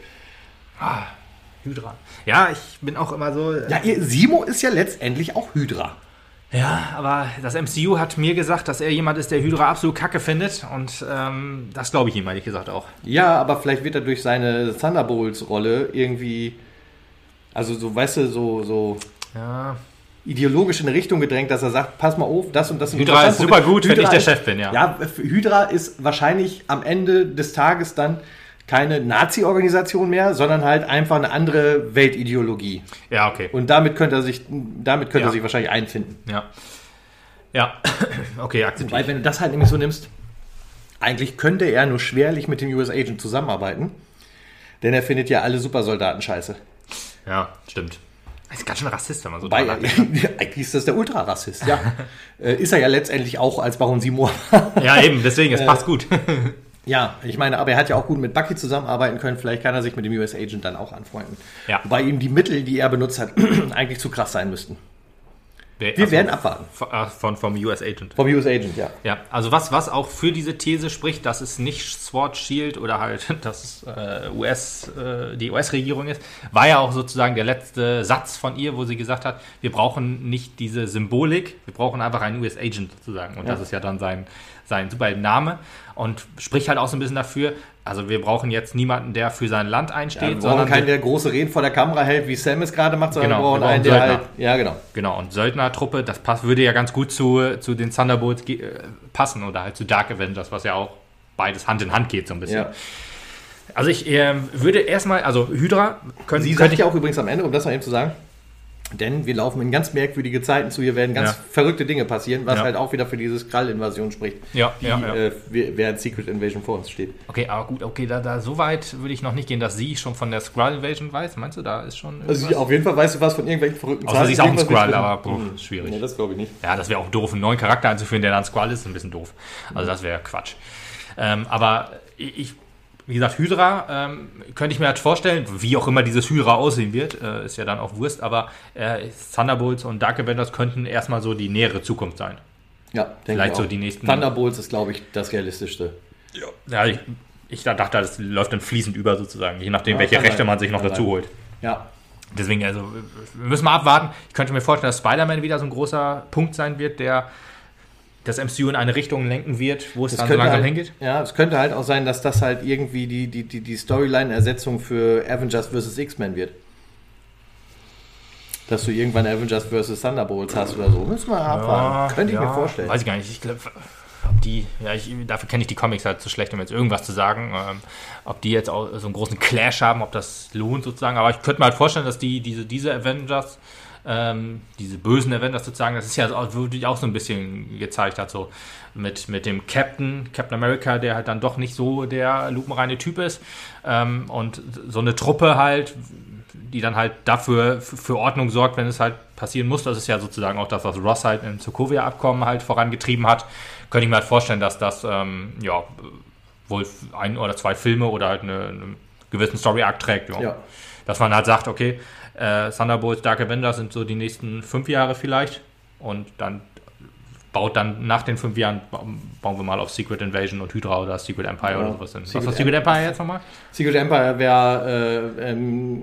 Hydra. Ja, ich bin auch immer so. Ja, ihr, Simo ist ja letztendlich auch Hydra. Ja, aber das MCU hat mir gesagt, dass er jemand ist, der Hydra absolut kacke findet. Und ähm, das glaube ich ihm ehrlich gesagt auch. Ja, aber vielleicht wird er durch seine Thunderbolts-Rolle irgendwie, also so, weißt du, so, so Ja. ideologisch in eine Richtung gedrängt, dass er sagt, pass mal auf, das und das. Hydra ist super gut, wenn Hydra ich der Chef bin, ja. Ja, Hydra ist wahrscheinlich am Ende des Tages dann keine Nazi-Organisation mehr, sondern halt einfach eine andere Weltideologie. Ja, okay. Und damit könnte er sich, damit könnte Ja. er sich wahrscheinlich einfinden. Ja. Ja. <coughs> okay, akzeptiere. Weil wenn du das halt nämlich so nimmst, eigentlich könnte er nur schwerlich mit dem US Agent zusammenarbeiten, denn er findet ja alle Supersoldaten scheiße. Ja, stimmt. Er ist ganz schön Rassist, wenn man so <laughs> nachdenkt. eigentlich ist das der Ultrarassist, ja. <laughs> Äh, ist er ja letztendlich auch als Baron Seymour. Ja, eben, deswegen, es passt gut. <laughs> ja, ich meine, aber er hat ja auch gut mit Bucky zusammenarbeiten können. Vielleicht kann er sich mit dem US Agent dann auch anfreunden. Ja. Wobei ihm die Mittel, die er benutzt hat, <clears throat> eigentlich zu krass sein müssten. Wir Wir werden abwarten. Von, von, vom US Agent. Vom US Agent, ja. Ja, also was, was auch für diese These spricht, dass es nicht Sword Shield oder halt, <laughs> dass es äh, US, äh, die US-Regierung ist, war ja auch sozusagen der letzte Satz von ihr, wo sie gesagt hat, wir brauchen nicht diese Symbolik, wir brauchen einfach einen US Agent sozusagen. Und Ja. das ist ja dann sein, sein super Name und spricht halt auch so ein bisschen dafür, also wir brauchen jetzt niemanden, der für sein Land ja einsteht, wir brauchen sondern keinen, der große Reden vor der Kamera hält, wie Sam es gerade macht, sondern Genau, wir brauchen wir brauchen einen, der Söldner. halt. Ja, genau. Genau, und Söldnertruppe, das passt, würde ja ganz gut zu, zu den Thunderbolts äh, passen oder halt zu Dark Avengers, was ja auch beides Hand in Hand geht so ein bisschen. Ja. Also ich ähm, würde erstmal, also Hydra können, Sie könnte sagt ich ja auch übrigens am Ende, um das noch eben zu sagen, denn wir laufen in ganz merkwürdige Zeiten zu, hier werden ganz Ja. verrückte Dinge passieren, was Ja. halt auch wieder für diese Skrull-Invasion spricht, Ja, die ja, ja. Äh, während Secret Invasion vor uns steht. Okay, aber gut, okay, da, da so weit würde ich noch nicht gehen, dass sie schon von der Skrull Invasion weiß. Meinst du, da ist schon Also irgendwas? sie, auf jeden Fall weißt du was von irgendwelchen verrückten Außer sie ist auch ein Skrull, aber puh, Hm. schwierig. Nee, das glaube ich nicht. Ja, das wäre auch doof, einen neuen Charakter einzuführen, der dann Skrull ist, ist ein bisschen doof. Also das wäre Quatsch. Ähm, aber ich, wie gesagt, Hydra ähm, könnte ich mir halt vorstellen, wie auch immer dieses Hydra aussehen wird, äh, ist ja dann auch Wurst, aber äh, Thunderbolts und Dark Avengers könnten erstmal so die nähere Zukunft sein. Ja, denke Vielleicht ich so auch. die nächsten- Thunderbolts ist, glaube ich, das realistischste. Ja, ich, ich dachte, das läuft dann fließend über sozusagen, je nachdem, Ja, welche Rechte sein. man sich noch dazu sein. holt. Ja, Deswegen, also, wir müssen mal abwarten. Ich könnte mir vorstellen, dass Spider-Man wieder so ein großer Punkt sein wird, der das MCU in eine Richtung lenken wird, wo es es dann so langsam halt, hingeht. ja, es könnte halt auch sein, dass das halt irgendwie die, die, die, die Storyline-Ersetzung für Avengers vs. X-Men wird. Dass du irgendwann Avengers vs. Thunderbolts hast oder so. Müssen wir abwarten. Könnte ich ja, mir vorstellen. Weiß ich gar nicht. Ich glaube, ob die, ja, ich, dafür kenne ich die Comics halt zu schlecht, um jetzt irgendwas zu sagen. Ähm, ob die jetzt auch so einen großen Clash haben, ob das lohnt sozusagen. Aber ich könnte mir halt vorstellen, dass die, diese, diese Avengers, ähm, diese bösen Avengers sozusagen, das ist ja auch, wirklich auch so ein bisschen gezeigt hat, so mit, mit dem Captain, Captain America, der halt dann doch nicht so der lupenreine Typ ist. Ähm, und so eine Truppe halt, die dann halt dafür für Ordnung sorgt, wenn es halt passieren muss. Das ist ja sozusagen auch das, was Ross halt im Sokovia-Abkommen halt vorangetrieben hat. Könnte ich mir halt vorstellen, dass das ähm, ja wohl ein oder zwei Filme oder halt eine, einen gewissen Story-Arc trägt. Ja. Ja. Dass man halt sagt, okay, äh, Thunderbolts, Dark Avengers sind so die nächsten fünf Jahre vielleicht und dann baut dann nach den fünf Jahren, ba- bauen wir mal auf Secret Invasion und Hydra oder Secret Empire Ja, oder sowas hin. Was Secret war Secret Empire jetzt nochmal? Secret Empire wäre äh, ähm,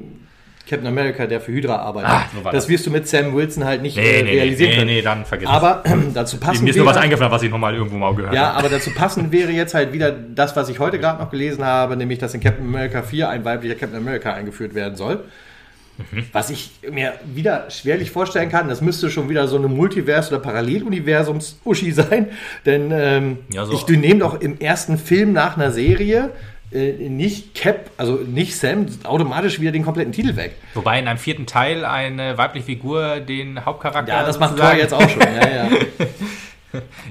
Captain America, der für Hydra arbeitet. Ah, so das das. wirst du mit Sam Wilson halt nicht Nee, äh, nee, nee, realisieren nee, können. nee, dann vergiss Aber <clears throat> dazu passend Mir ist nur was eingefallen, was ich nochmal irgendwo mal gehört ja, habe. aber dazu passend wäre jetzt halt wieder das, was ich heute gerade noch gelesen habe, nämlich, dass in Captain America 4 ein weiblicher Captain America eingeführt werden soll. Mhm. Was ich mir wieder schwerlich vorstellen kann, das müsste schon wieder so eine Multivers- oder Paralleluniversums-Uschi sein. Denn ähm, Ja, so- ich du nehme doch im ersten Film nach einer Serie äh, nicht Cap, also nicht Sam, automatisch wieder den kompletten Titel weg. Wobei in einem vierten Teil eine weibliche Figur den Hauptcharakter. Ja, das macht Thor jetzt auch schon. Ja, ja. <laughs>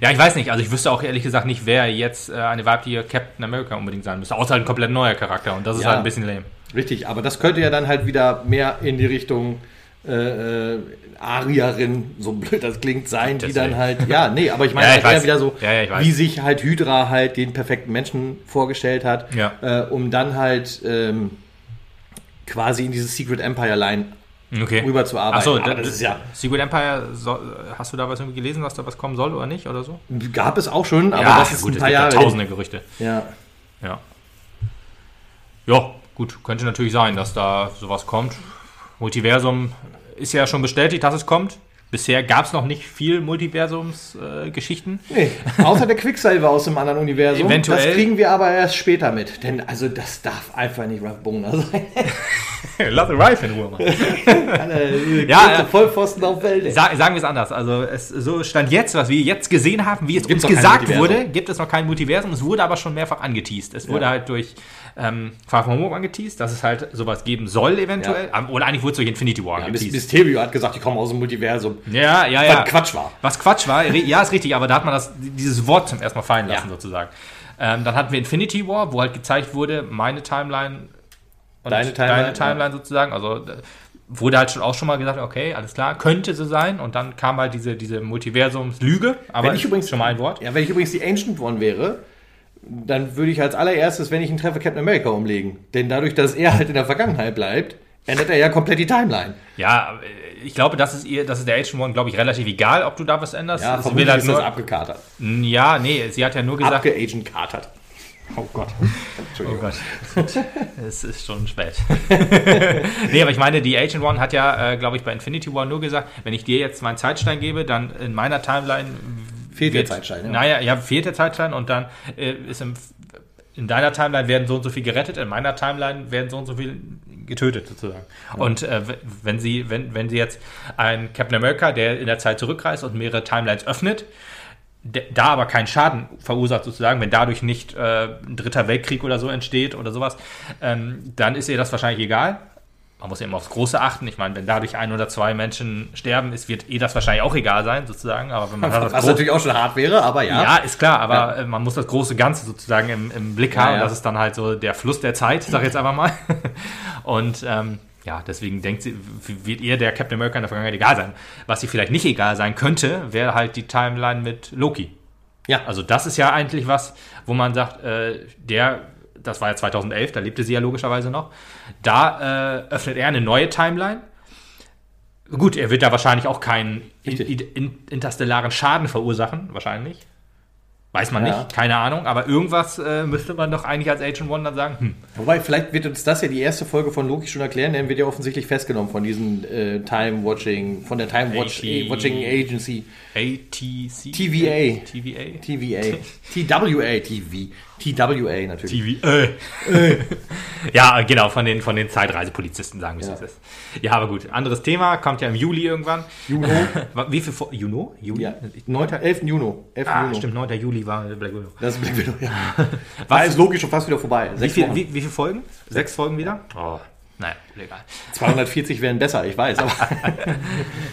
Ja, ich weiß nicht. Also ich wüsste auch ehrlich gesagt nicht, wer jetzt äh, eine weibliche Captain America unbedingt sein müsste. Außer halt ein komplett neuer Charakter. Und das ist Ja. halt ein bisschen lame. Richtig, aber das könnte ja dann halt wieder mehr in die Richtung äh, äh, Arierin, so <laughs> blöd das klingt, sein, die Deswegen. dann halt, ja, nee, aber ich meine <laughs> Ja, halt ich weiß. wieder so, Ja, ja, wie sich halt Hydra halt den perfekten Menschen vorgestellt hat, äh, um dann halt ähm, quasi in dieses Secret Empire Line Okay. rüber zu arbeiten. Achso, aber das ist ja, Secret Empire, soll, hast du da was irgendwie gelesen, dass da was kommen soll oder nicht oder so? gab es auch schon, aber das ist gut, ein es paar Jahre. tausende Gerüchte. Ja. Ja. Ja, gut, könnte natürlich sein, dass da sowas kommt. Multiversum ist ja schon bestätigt, dass es kommt. Bisher gab es noch nicht viel Multiversums-Geschichten. Nee, außer der Quicksilver aus dem anderen Universum. Eventuell. Das kriegen wir aber erst später mit. Denn also das darf einfach nicht Ralph Bogner sein. <laughs> Lass Ralph in Ruhe, Mann. <laughs> Alle Ja, ja, ja. Vollpfosten auf Welt. Sa sagen wir es anders. Also es so stand jetzt, was wir jetzt gesehen haben, wie es Gibt's uns gesagt wurde, gibt es noch kein Multiversum. Es wurde aber schon mehrfach angeteased. Es wurde Ja. halt durch ähm, Far From Home angeteased, dass es halt sowas geben soll eventuell. Ähm, Oder eigentlich wurde es durch Infinity War Ja, angeteased. Mysterio hat gesagt, die kommen aus dem Multiversum. Ja, ja, ja. Was Quatsch war. Was Quatsch war, ja, ist richtig, aber da hat man das, dieses Wort zum ersten Mal fallen lassen, Ja. sozusagen. Ähm, dann hatten wir Infinity War, wo halt gezeigt wurde, meine Timeline und Deine Timeline, deine Timeline sozusagen. Also wurde halt schon auch schon mal gesagt, okay, alles klar, könnte so sein. Und dann kam halt diese, diese Multiversums-Lüge, aber Wenn ich übrigens schon mal ein Wort. Ja, wenn ich übrigens die Ancient One wäre, dann würde ich als allererstes, wenn ich ihn treffe, Captain America umlegen. Denn dadurch, dass er halt in der Vergangenheit bleibt, ändert er ja komplett die Timeline. Ja, ich glaube, das ist ihr, das ist der Agent One, glaube ich, relativ egal, ob du da was änderst. Ja, vermutlich will halt nur, abgekatert. ja, nee, sie hat ja nur gesagt, Abgeagent-katert. Oh Gott. Oh Entschuldigung. Gott. <laughs> es ist schon spät. <laughs> nee, aber ich meine, die Agent One hat ja, äh, glaube ich, bei Infinity War nur gesagt, wenn ich dir jetzt meinen Zeitstein gebe, dann in meiner Timeline Fehlt der wird- Zeitstein, ja. Naja, ja, fehlt der Zeitstein und dann äh, ist im, in deiner Timeline werden so und so viel gerettet, in meiner Timeline werden so und so viel getötet sozusagen. Und äh, wenn sie, wenn, wenn sie jetzt ein Captain America, der in der Zeit zurückreist und mehrere Timelines öffnet, da aber keinen Schaden verursacht sozusagen, wenn dadurch nicht äh, ein dritter Weltkrieg oder so entsteht oder sowas, ähm, dann ist ihr das wahrscheinlich egal. Man muss eben aufs Große achten. Ich meine, wenn dadurch ein oder zwei Menschen sterben, ist, wird ihr das wahrscheinlich auch egal sein, sozusagen. Aber wenn man <laughs> Was Große- natürlich auch schon hart wäre, aber ja. ja, ist klar, aber äh, man muss das große Ganze sozusagen im, im Blick Ja, haben. ja. Das ist dann halt so der Fluss der Zeit, sag ich jetzt einfach mal. <laughs> Und ähm, ja, deswegen denkt sie, wird ihr der Captain America in der Vergangenheit egal sein. Was ihr vielleicht nicht egal sein könnte, wäre halt die Timeline mit Loki. Ja. Also das ist ja eigentlich was, wo man sagt, äh, der, das war ja 2011, da lebte sie ja logischerweise noch, da äh, öffnet er eine neue Timeline. Gut, er wird da wahrscheinlich auch keinen in, in, interstellaren Schaden verursachen, wahrscheinlich. Weiß man Ja. nicht, keine Ahnung, aber irgendwas äh, müsste man doch eigentlich als Agent One dann sagen, hm, Wobei, vielleicht wird uns das ja die erste Folge von Loki schon erklären, denn wird ja offensichtlich festgenommen von diesen äh, Time-Watching, von der Time-Watching Agency. ATC? TVA. TVA? TVA. TWA, TV. TWA natürlich. TVA. <laughs> ja, genau, von den, von den Zeitreisepolizisten, sagen wir es Ja. wie es ist. Ja, aber gut, anderes Thema, kommt ja im Juli irgendwann. Juno. <laughs> Wie viel vor, Juno? Juli? Ja, 9, 11. Juni. 11. Ah, Juni. stimmt, 9. Juli war Black Widow. Das ist Black Widow, ja. Da ist Loki schon fast wieder vorbei. Wie, Sechs viel, Wochen. wie, wie viele Folgen? Sechs Folgen wieder? Oh, naja, egal. 240 wären besser, ich weiß. Aber <laughs>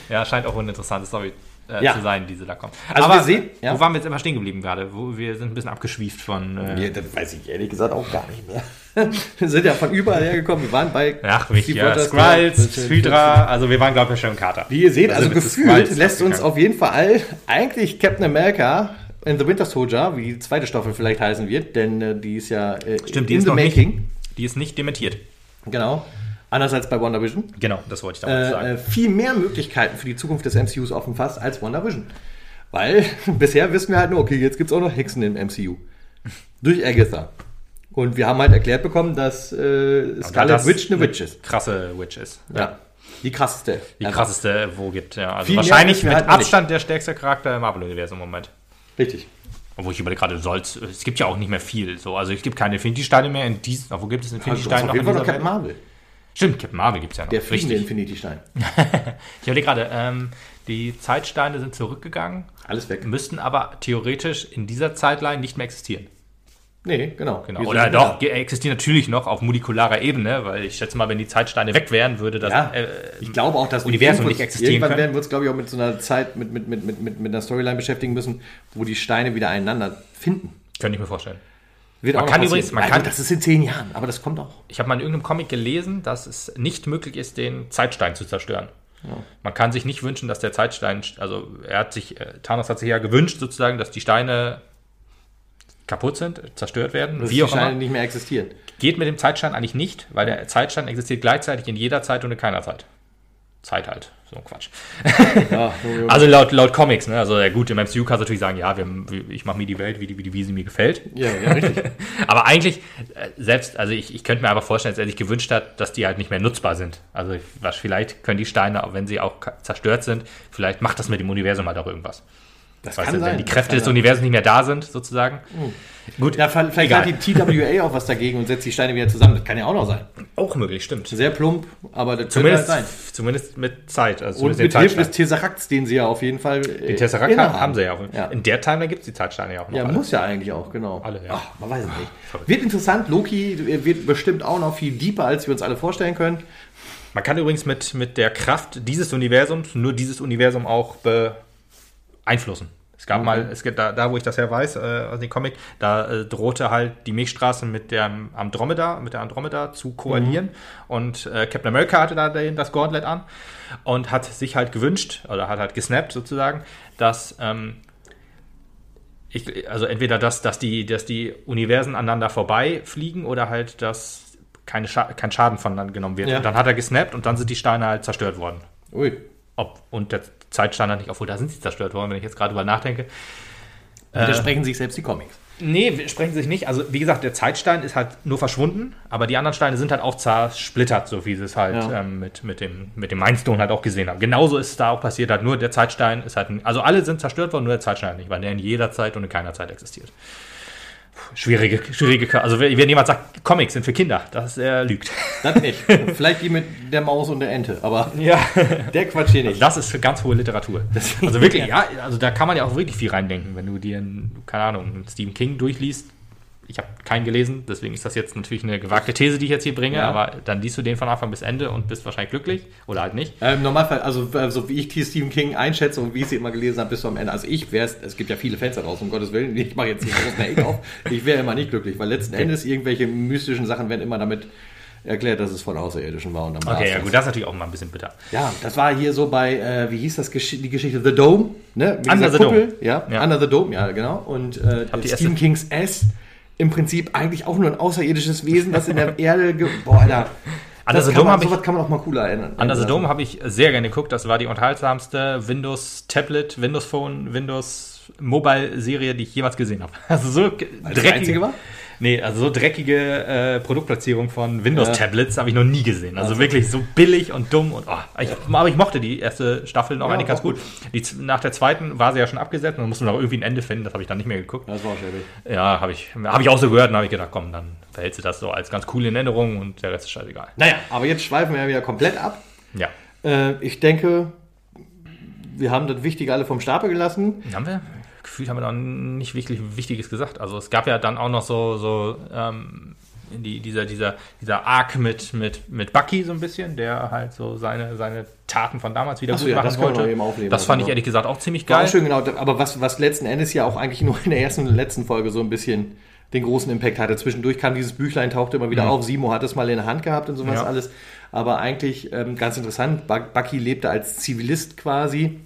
Ja, scheint auch eine interessante Story äh, Ja. zu sein, diese da kommt. Also wir sehen- ja. wo waren wir jetzt immer stehen geblieben gerade? Wo, wir sind ein bisschen abgeschwieft von... Äh, ja, das weiß ich ehrlich gesagt auch gar nicht mehr. <laughs> Wir sind ja von überall hergekommen. Wir waren bei Ach, mich, ja, Skrulls, Hydra, also wir waren, glaube ich, schon im Kater. Wie ihr seht, also zu gefühlt lässt uns auf jeden Fall eigentlich Captain America in The Winter Soldier, wie die zweite Staffel vielleicht heißen wird, denn äh, die ist ja äh, Stimmt, die in ist the making. nicht, die ist nicht dementiert. Genau. Anders als bei WandaVision. Genau, das wollte ich damit Äh, sagen. äh, viel mehr Möglichkeiten für die Zukunft des MCUs offen fast als WandaVision. Weil <laughs> bisher wissen wir halt nur, okay, jetzt gibt es auch noch Hexen im MCU. Durch Agatha. Und wir haben halt erklärt bekommen, dass äh, Scarlet das Witch eine Witch ist. Krasse Witch ist. Ja. Die krasseste. Die Einfach. krasseste, wo gibt, ja. Also wahrscheinlich mit halt noch nicht. Abstand der stärkste Charakter im Marvel-Universum im Moment. Richtig. Obwohl ich überlege gerade, soll's, es gibt ja auch nicht mehr viel. So. Also es gibt keine Infinity-Steine mehr in diesem. Wo gibt es Also, Infinity-Steine auf noch in dieser Welt? Marvel. Stimmt, Captain Marvel gibt es ja noch. Der fliegende. Infinity-Stein. <laughs> Ich überlege gerade, ähm, die Zeitsteine sind zurückgegangen, Alles weg. müssten aber theoretisch in dieser Zeitline nicht mehr existieren. Nee, genau. Genau. Wir Oder doch, da. ge- existieren natürlich noch auf molekularer Ebene, weil ich schätze mal, wenn die Zeitsteine weg wären, würde das. Ja, äh, ich glaube auch, dass Universum nicht existieren Irgendwann können. werden wir uns, glaube ich, auch mit so einer Zeit, mit, mit, mit, mit, mit, mit einer Storyline beschäftigen müssen, wo die Steine wieder einander finden. könnte ich mir vorstellen. Wird Man kann passieren. übrigens- man Ja, kann- das ist in zehn Jahren, aber das kommt auch. Ich habe mal in irgendeinem Comic gelesen, dass es nicht möglich ist, den Zeitstein zu zerstören. Man kann sich nicht wünschen, dass der Zeitstein, also er hat sich, äh, Thanos hat sich ja gewünscht sozusagen, dass die Steine kaputt sind, zerstört werden, Dass wie die auch Steine immer. nicht mehr existieren. Geht mit dem Zeitstein eigentlich nicht, weil der Zeitstein existiert gleichzeitig in jeder Zeit und in keiner Zeit. Zeit halt, so ein Quatsch. Ja, <laughs> so, so. Also laut, laut Comics, ne? Also ja gut, im MCU kannst du natürlich sagen, ja, wir, ich mache mir die Welt, wie, die, wie, die, wie sie mir gefällt. ja, ja, richtig. <laughs> Aber eigentlich, äh, selbst, also ich, ich könnte mir aber vorstellen, dass er sich gewünscht hat, dass die halt nicht mehr nutzbar sind. Also was, vielleicht können die Steine, auch wenn sie auch zerstört sind, vielleicht macht das mit dem Universum halt auch irgendwas. Das kann du, sein. wenn die Kräfte des sein. Universums nicht mehr da sind, sozusagen. Gut, Ja, vielleicht Egal. hat die TWA auch was dagegen und setzt die Steine wieder zusammen. Das kann ja auch noch sein. auch möglich, stimmt. Sehr plump, aber das Zumindest, halt sein. zumindest mit Zeit. Also Und mit Hilfe des. Tesseracts, den sie ja auf jeden Fall. äh, Den Tesseract innehaben. haben, haben sie ja auch. Ja. In der Timeline gibt es die Zeitsteine ja auch noch. Ja, alle. muss ja eigentlich auch, genau. Alle, ja. Ach, man weiß es nicht. Verrückt. Wird interessant. Loki wird bestimmt auch noch viel deeper, als wir uns alle vorstellen können. Man kann übrigens mit, mit der Kraft dieses Universums nur dieses Universum auch beeinflussen. Es gab mal, es gibt da, da, wo ich das her weiß, äh, aus dem Comic, da äh, drohte halt die Milchstraße mit der Andromeda, mit der Andromeda zu koalieren. Und äh, Captain America hatte da den, das Gauntlet an und hat sich halt gewünscht, oder hat halt gesnappt sozusagen, dass ähm, ich, also entweder dass, dass, die, dass die Universen aneinander vorbeifliegen oder halt, dass keine Scha kein Schaden voneinander genommen wird. Ja. Und dann hat er gesnappt und dann sind die Steine halt zerstört worden. Ui. Ob, und der Zeitstein hat nicht, obwohl da sind sie zerstört worden, wenn ich jetzt gerade drüber nachdenke. Widersprechen sich selbst die Comics. Nee, sprechen sich nicht. Also, wie gesagt, der Zeitstein ist halt nur verschwunden, aber die anderen Steine sind halt auch zersplittert, so wie sie es halt Ja. ähm, mit, mit, dem, mit dem Mindstone halt auch gesehen haben. Genauso ist es da auch passiert, halt nur der Zeitstein ist halt, ein, also alle sind zerstört worden, nur der Zeitstein nicht, weil der in jeder Zeit und in keiner Zeit existiert. Schwierige, schwierige, also wenn jemand sagt, Comics sind für Kinder, das er lügt. Das nicht. <laughs> Vielleicht die mit der Maus und der Ente, aber Ja. der Quatsch hier nicht. Das ist ganz hohe Literatur. Also wirklich, <laughs> ja, also da kann man ja auch wirklich viel reindenken, wenn du dir, einen, keine Ahnung, einen Stephen King durchliest. Ich habe keinen gelesen, deswegen ist das jetzt natürlich eine gewagte These, die ich jetzt hier bringe, Ja. aber dann liest du den von Anfang bis Ende und bist wahrscheinlich glücklich oder halt nicht. Äh, Im Normalfall, also, also wie ich die Stephen King einschätze und wie ich sie immer gelesen habe, bis zum Ende. Also ich wäre es, es gibt ja viele Fans da draußen, um Gottes Willen, ich mache jetzt nicht groß Ecke auf. Ich wäre immer nicht glücklich, weil letzten Endes irgendwelche mystischen Sachen werden immer damit erklärt, dass es von Außerirdischen war. Und dann Okay, ja gut, das ist natürlich auch mal ein bisschen bitter. Ja, das war hier so bei, äh, wie hieß das, Gesch die Geschichte The Dome, ne? Mit Under the Kuppel, Dome. Ja, Ja. Under the Dome, ja, genau. Und äh, Stephen Kings S im Prinzip eigentlich auch nur ein außerirdisches Wesen, das in der <laughs> Erde, boah, Alter. Kann Dome man, hab ich- sowas kann man auch mal cooler erinnern. Under the Dome habe ich sehr gerne geguckt. Das war die unterhaltsamste Windows Tablet, Windows Phone, Windows Mobile Serie, die ich jemals gesehen habe. <laughs> Also so Weil einzige war? Nee, also so dreckige äh, Produktplatzierung von Windows Ja. Tablets habe ich noch nie gesehen. Also wirklich so billig und dumm und oh, ich, aber ich mochte die erste Staffel noch Ja, eigentlich ganz auch gut. Die, nach der zweiten war sie ja schon abgesetzt und dann mussten wir noch irgendwie ein Ende finden. Das habe ich dann nicht mehr geguckt. Das war schäbig. Ja, habe ich, hab ich auch so gehört und habe ich gedacht, komm, dann verhältst du das so als ganz coole Erinnerung und der Rest ist scheißegal. Naja, aber jetzt schweifen wir ja wieder komplett ab. Ja. Äh, ich denke, wir haben das Wichtige alle vom Stapel gelassen. Haben wir? Gefühlt haben wir noch nicht wirklich Wichtiges gesagt. Also es gab ja dann auch noch so, so ähm, die, dieser, dieser, dieser Arc mit, mit, mit Bucky so ein bisschen, der halt so seine, seine Taten von damals wieder so, gut ja, machen das wollte. eben aufnehmen. das fand ich Also, ehrlich gesagt auch ziemlich War geil. auch schön, genau. Aber was, was letzten Endes ja auch eigentlich <laughs> nur in der ersten und letzten Folge so ein bisschen den großen Impact hatte. Zwischendurch kam dieses Büchlein, tauchte immer wieder auf. Simo hat es mal in der Hand gehabt und sowas Ja. alles. Aber eigentlich ähm, ganz interessant. Bu- Bucky lebte als Zivilist quasi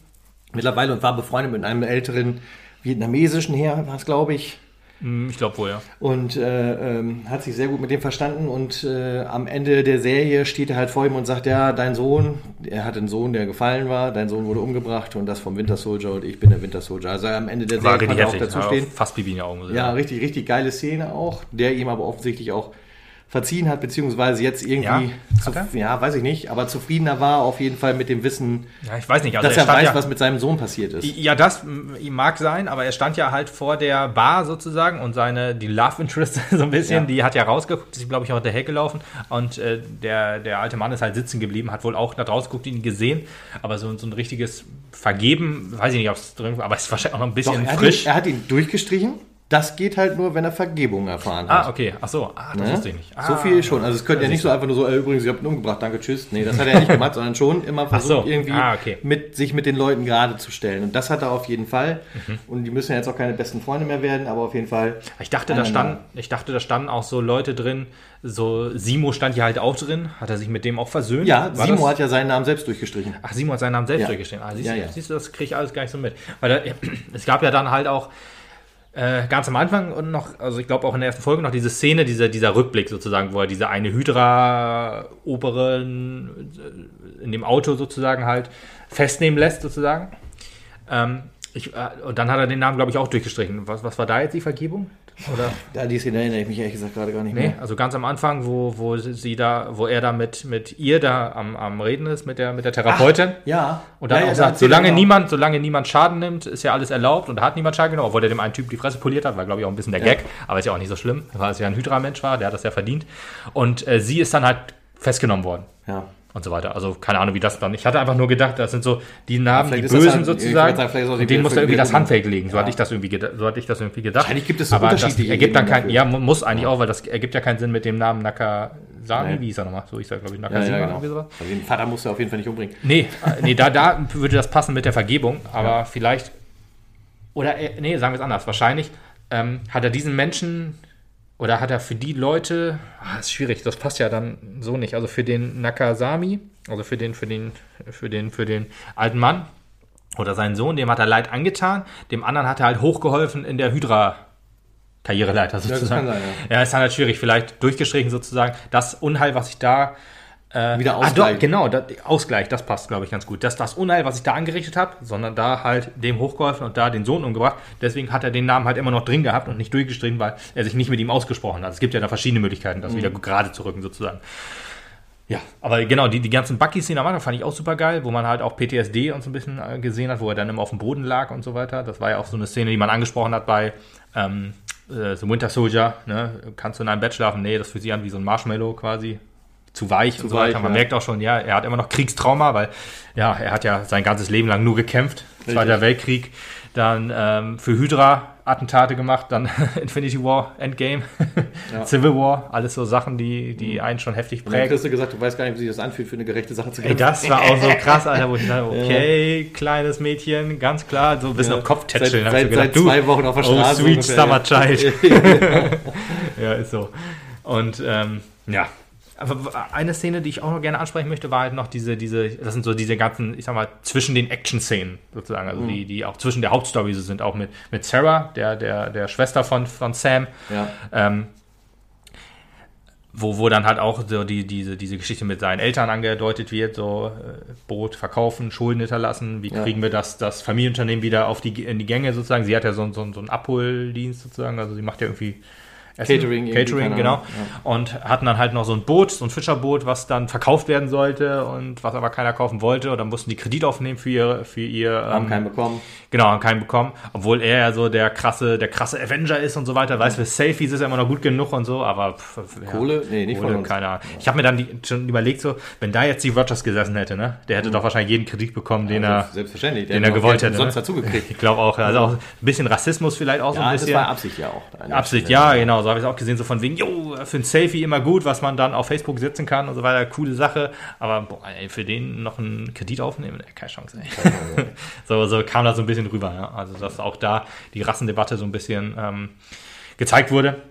mittlerweile und war befreundet mit einem älteren vietnamesischen Heer, war es glaube ich. Hm, Ich glaube wohl, ja. und äh, ähm, hat sich sehr gut mit dem verstanden und äh, am Ende der Serie steht er halt vor ihm und sagt, ja, dein Sohn, er hat einen Sohn, der gefallen war, dein Sohn wurde umgebracht und das vom Winter Soldier und ich bin der Winter Soldier. Also am Ende der War Serie richtig kann er auch dazu stehen. Fast Bibi in die Augen. Ja, richtig, richtig geile Szene auch, der ihm aber offensichtlich auch verziehen hat, beziehungsweise jetzt irgendwie, Ja? zu, Hat ja, weiß ich nicht, aber zufriedener war auf jeden Fall mit dem Wissen, ja, ich weiß nicht. Also dass er er weiß, ja, was mit seinem Sohn passiert ist. Ja, das mag sein, aber er stand ja halt vor der Bar sozusagen und seine, die Love Interest <laughs> so ein bisschen, Ja. die hat ja rausgeguckt, ist, glaube ich, auch hinterher gelaufen und äh, der, der alte Mann ist halt sitzen geblieben, hat wohl auch da draußen geguckt, ihn gesehen, aber so, so ein richtiges Vergeben, weiß ich nicht, ob es drin war, aber es ist wahrscheinlich auch noch ein Doch, bisschen er, hat frisch. ihn, er hat ihn durchgestrichen. Das geht halt nur, wenn er Vergebung erfahren hat. ah, okay, ach so, ah, das Ne? wusste ich nicht. Ah, so viel schon. Also es könnte ja nicht so einfach nur so, äh, übrigens, ihr habt ihn umgebracht, danke, tschüss. Nee, das hat er nicht gemacht, sondern schon immer versucht, so. irgendwie Ah, okay. mit, sich mit den Leuten gerade zu stellen. Und das hat er auf jeden Fall. Mhm. Und die müssen ja jetzt auch keine besten Freunde mehr werden, aber auf jeden Fall. Ich dachte, da Einander. stand, ich dachte, da standen auch so Leute drin, so Simo stand ja halt auch drin, hat er sich mit dem auch versöhnt? Ja, War Simo das- hat ja seinen Namen selbst durchgestrichen. Ach, Simon hat seinen Namen selbst Ja. durchgestellt. Ah, siehst, Ja, du, ja. siehst du, das kriege ich alles gar nicht so mit. Weil da, <clears throat> es gab ja dann halt auch äh, ganz am Anfang und noch, also ich glaube auch in der ersten Folge noch diese Szene, dieser, dieser Rückblick sozusagen, wo er diese eine Hydra-Oberin äh, in dem Auto sozusagen halt festnehmen lässt sozusagen. Ähm, ich, äh, und dann hat er den Namen, glaube ich, auch durchgestrichen. Was, was war da jetzt die Vergebung? Oder? Da die Szene erinnere ich mich ehrlich gesagt gerade gar nicht Nee, mehr. also ganz am Anfang, wo, wo sie da, wo er da mit, mit ihr da am, am Reden ist, mit der, mit der Therapeutin. Ja. Und dann ja, auch ja, sagt, solange mal. niemand, solange niemand Schaden nimmt, ist ja alles erlaubt und da hat niemand Schaden genommen, obwohl er dem einen Typ die Fresse poliert hat, war glaube ich auch ein bisschen der Gag, aber ist ja auch nicht so schlimm, weil es ja ein Hydra-Mensch war, der hat das ja verdient. Und äh, sie ist dann halt festgenommen worden Ja. Und so weiter. Also keine Ahnung, wie das dann. Ich hatte einfach nur gedacht, das sind so die Namen, die ist Bösen halt- ich sozusagen. sagen, ist Und denen muss er irgendwie das Handfake legen. So Ja. hatte ich das irgendwie gedacht. So hatte ich das irgendwie gedacht. Wahrscheinlich gibt es so Aber das ergibt dann Ebenen kein, ja, mu- muss eigentlich auch, weil das ergibt ja keinen Sinn mit dem Namen Nakasami. Nein. Wie hieß er nochmal? So hieß er, glaube ich, Ja, Nakasima. ja, genau. sowas. Also den Vater musst du auf jeden Fall nicht umbringen. Nee, <laughs> äh, nee da, da würde das passen mit der Vergebung, aber vielleicht, oder äh, nee, sagen wir es anders, wahrscheinlich ähm, hat er diesen Menschen oder hat er für die Leute, ah, ist schwierig, das passt ja dann so nicht, also für den Nakasami, also für den, für den, für den, für den alten Mann oder seinen Sohn, dem hat er Leid angetan, dem anderen hat er halt hochgeholfen in der Hydra Karriereleiter sozusagen. kann sein, ja. ist dann halt schwierig, vielleicht durchgestrichen sozusagen. Das Unheil, was ich da Wieder Ah, ausgleichen. doch, genau, das, Ausgleich, das passt, glaube ich, ganz gut. Das das Unheil, was ich da angerichtet habe, sondern da halt dem hochgeholfen und da den Sohn umgebracht. Deswegen hat er den Namen halt immer noch drin gehabt und nicht durchgestrichen, weil er sich nicht mit ihm ausgesprochen hat. Es gibt ja da verschiedene Möglichkeiten, das wieder gerade zu rücken, sozusagen. Ja, aber genau, die, die ganzen Bucky-Szenen am Anfang fand ich auch super geil, wo man halt auch PTSD und so ein bisschen äh, gesehen hat, wo er dann immer auf dem Boden lag und so weiter. Das war ja auch so eine Szene, die man angesprochen hat bei ähm, äh, so Winter Soldier. Ne? Kannst du in einem Bett schlafen? Nee, das fühlt sich an wie so ein Marshmallow quasi. Zu weich und so weich, weiter. Man ja. merkt auch schon, ja, er hat immer noch Kriegstrauma, weil ja, er hat ja sein ganzes Leben lang nur gekämpft. Zweiter Weltkrieg, dann ähm, für Hydra Attentate gemacht, dann <laughs> Infinity War, Endgame, <laughs> Ja. Civil War, alles so Sachen, die, die einen schon heftig Und dann prägen. kriegst du gesagt, du weißt gar nicht, wie sich das anfühlt, für eine gerechte Sache zu Ey, kämpfen. das war auch so <laughs> krass, Alter, wo ich dachte, okay, kleines Mädchen, ganz klar, so ein bisschen Ja. auf Kopf tätscheln. Seit- hab ich seit- gedacht, seit zwei Wochen auf der Oh, Straße sweet ungefähr, summer ja. child. ja, ist so. Und ähm, ja. Aber eine Szene, die ich auch noch gerne ansprechen möchte, war halt noch diese, diese, das sind so diese ganzen, ich sag mal, zwischen den Action-Szenen sozusagen, also die, die auch zwischen der Hauptstory so sind, auch mit, mit Sarah, der, der, der Schwester von, von Sam, Ja. ähm, wo, wo dann halt auch so die, diese, diese Geschichte mit seinen Eltern angedeutet wird, so äh, Boot verkaufen, Schulden hinterlassen, wie Ja. kriegen wir das, das Familienunternehmen wieder auf die, in die Gänge sozusagen. Sie hat ja so, so, so einen Abholdienst sozusagen, also sie macht ja irgendwie Essen, Catering Catering, genau. Ahnung, Und hatten dann halt noch so ein Boot, so ein Fischerboot, was dann verkauft werden sollte und was aber keiner kaufen wollte. Und dann mussten die Kredit aufnehmen für ihr, für ihr Haben ähm, keinen bekommen. Genau, haben keinen bekommen. Obwohl er ja so der krasse, der krasse Avenger ist und so weiter. Weiß, für Selfies ist er immer noch gut genug und so, aber pff, ja, Kohle? Nee, nicht von Kohle, uns. keine Ahnung. Ich habe mir dann die, schon überlegt, so, wenn da jetzt Steve Rogers gesessen hätte, ne, der hätte doch wahrscheinlich jeden Kredit bekommen, den er, Selbstverständlich. Den er gewollt hätte. Sonst ne? dazu gekriegt. <laughs> Ich glaube auch. Also auch ein bisschen Rassismus vielleicht auch so Ja, ein das bisschen. war Absicht ja auch. Absicht, ja, genau, so habe ich es auch gesehen, so von wegen, jo, für ein Selfie immer gut, was man dann auf Facebook setzen kann und so weiter, coole Sache, aber boah, ey, für den noch einen Kredit aufnehmen, ey, keine Chance, ey. <laughs> so, so kam das so ein bisschen rüber, ja. also dass auch da die Rassendebatte so ein bisschen ähm, gezeigt wurde.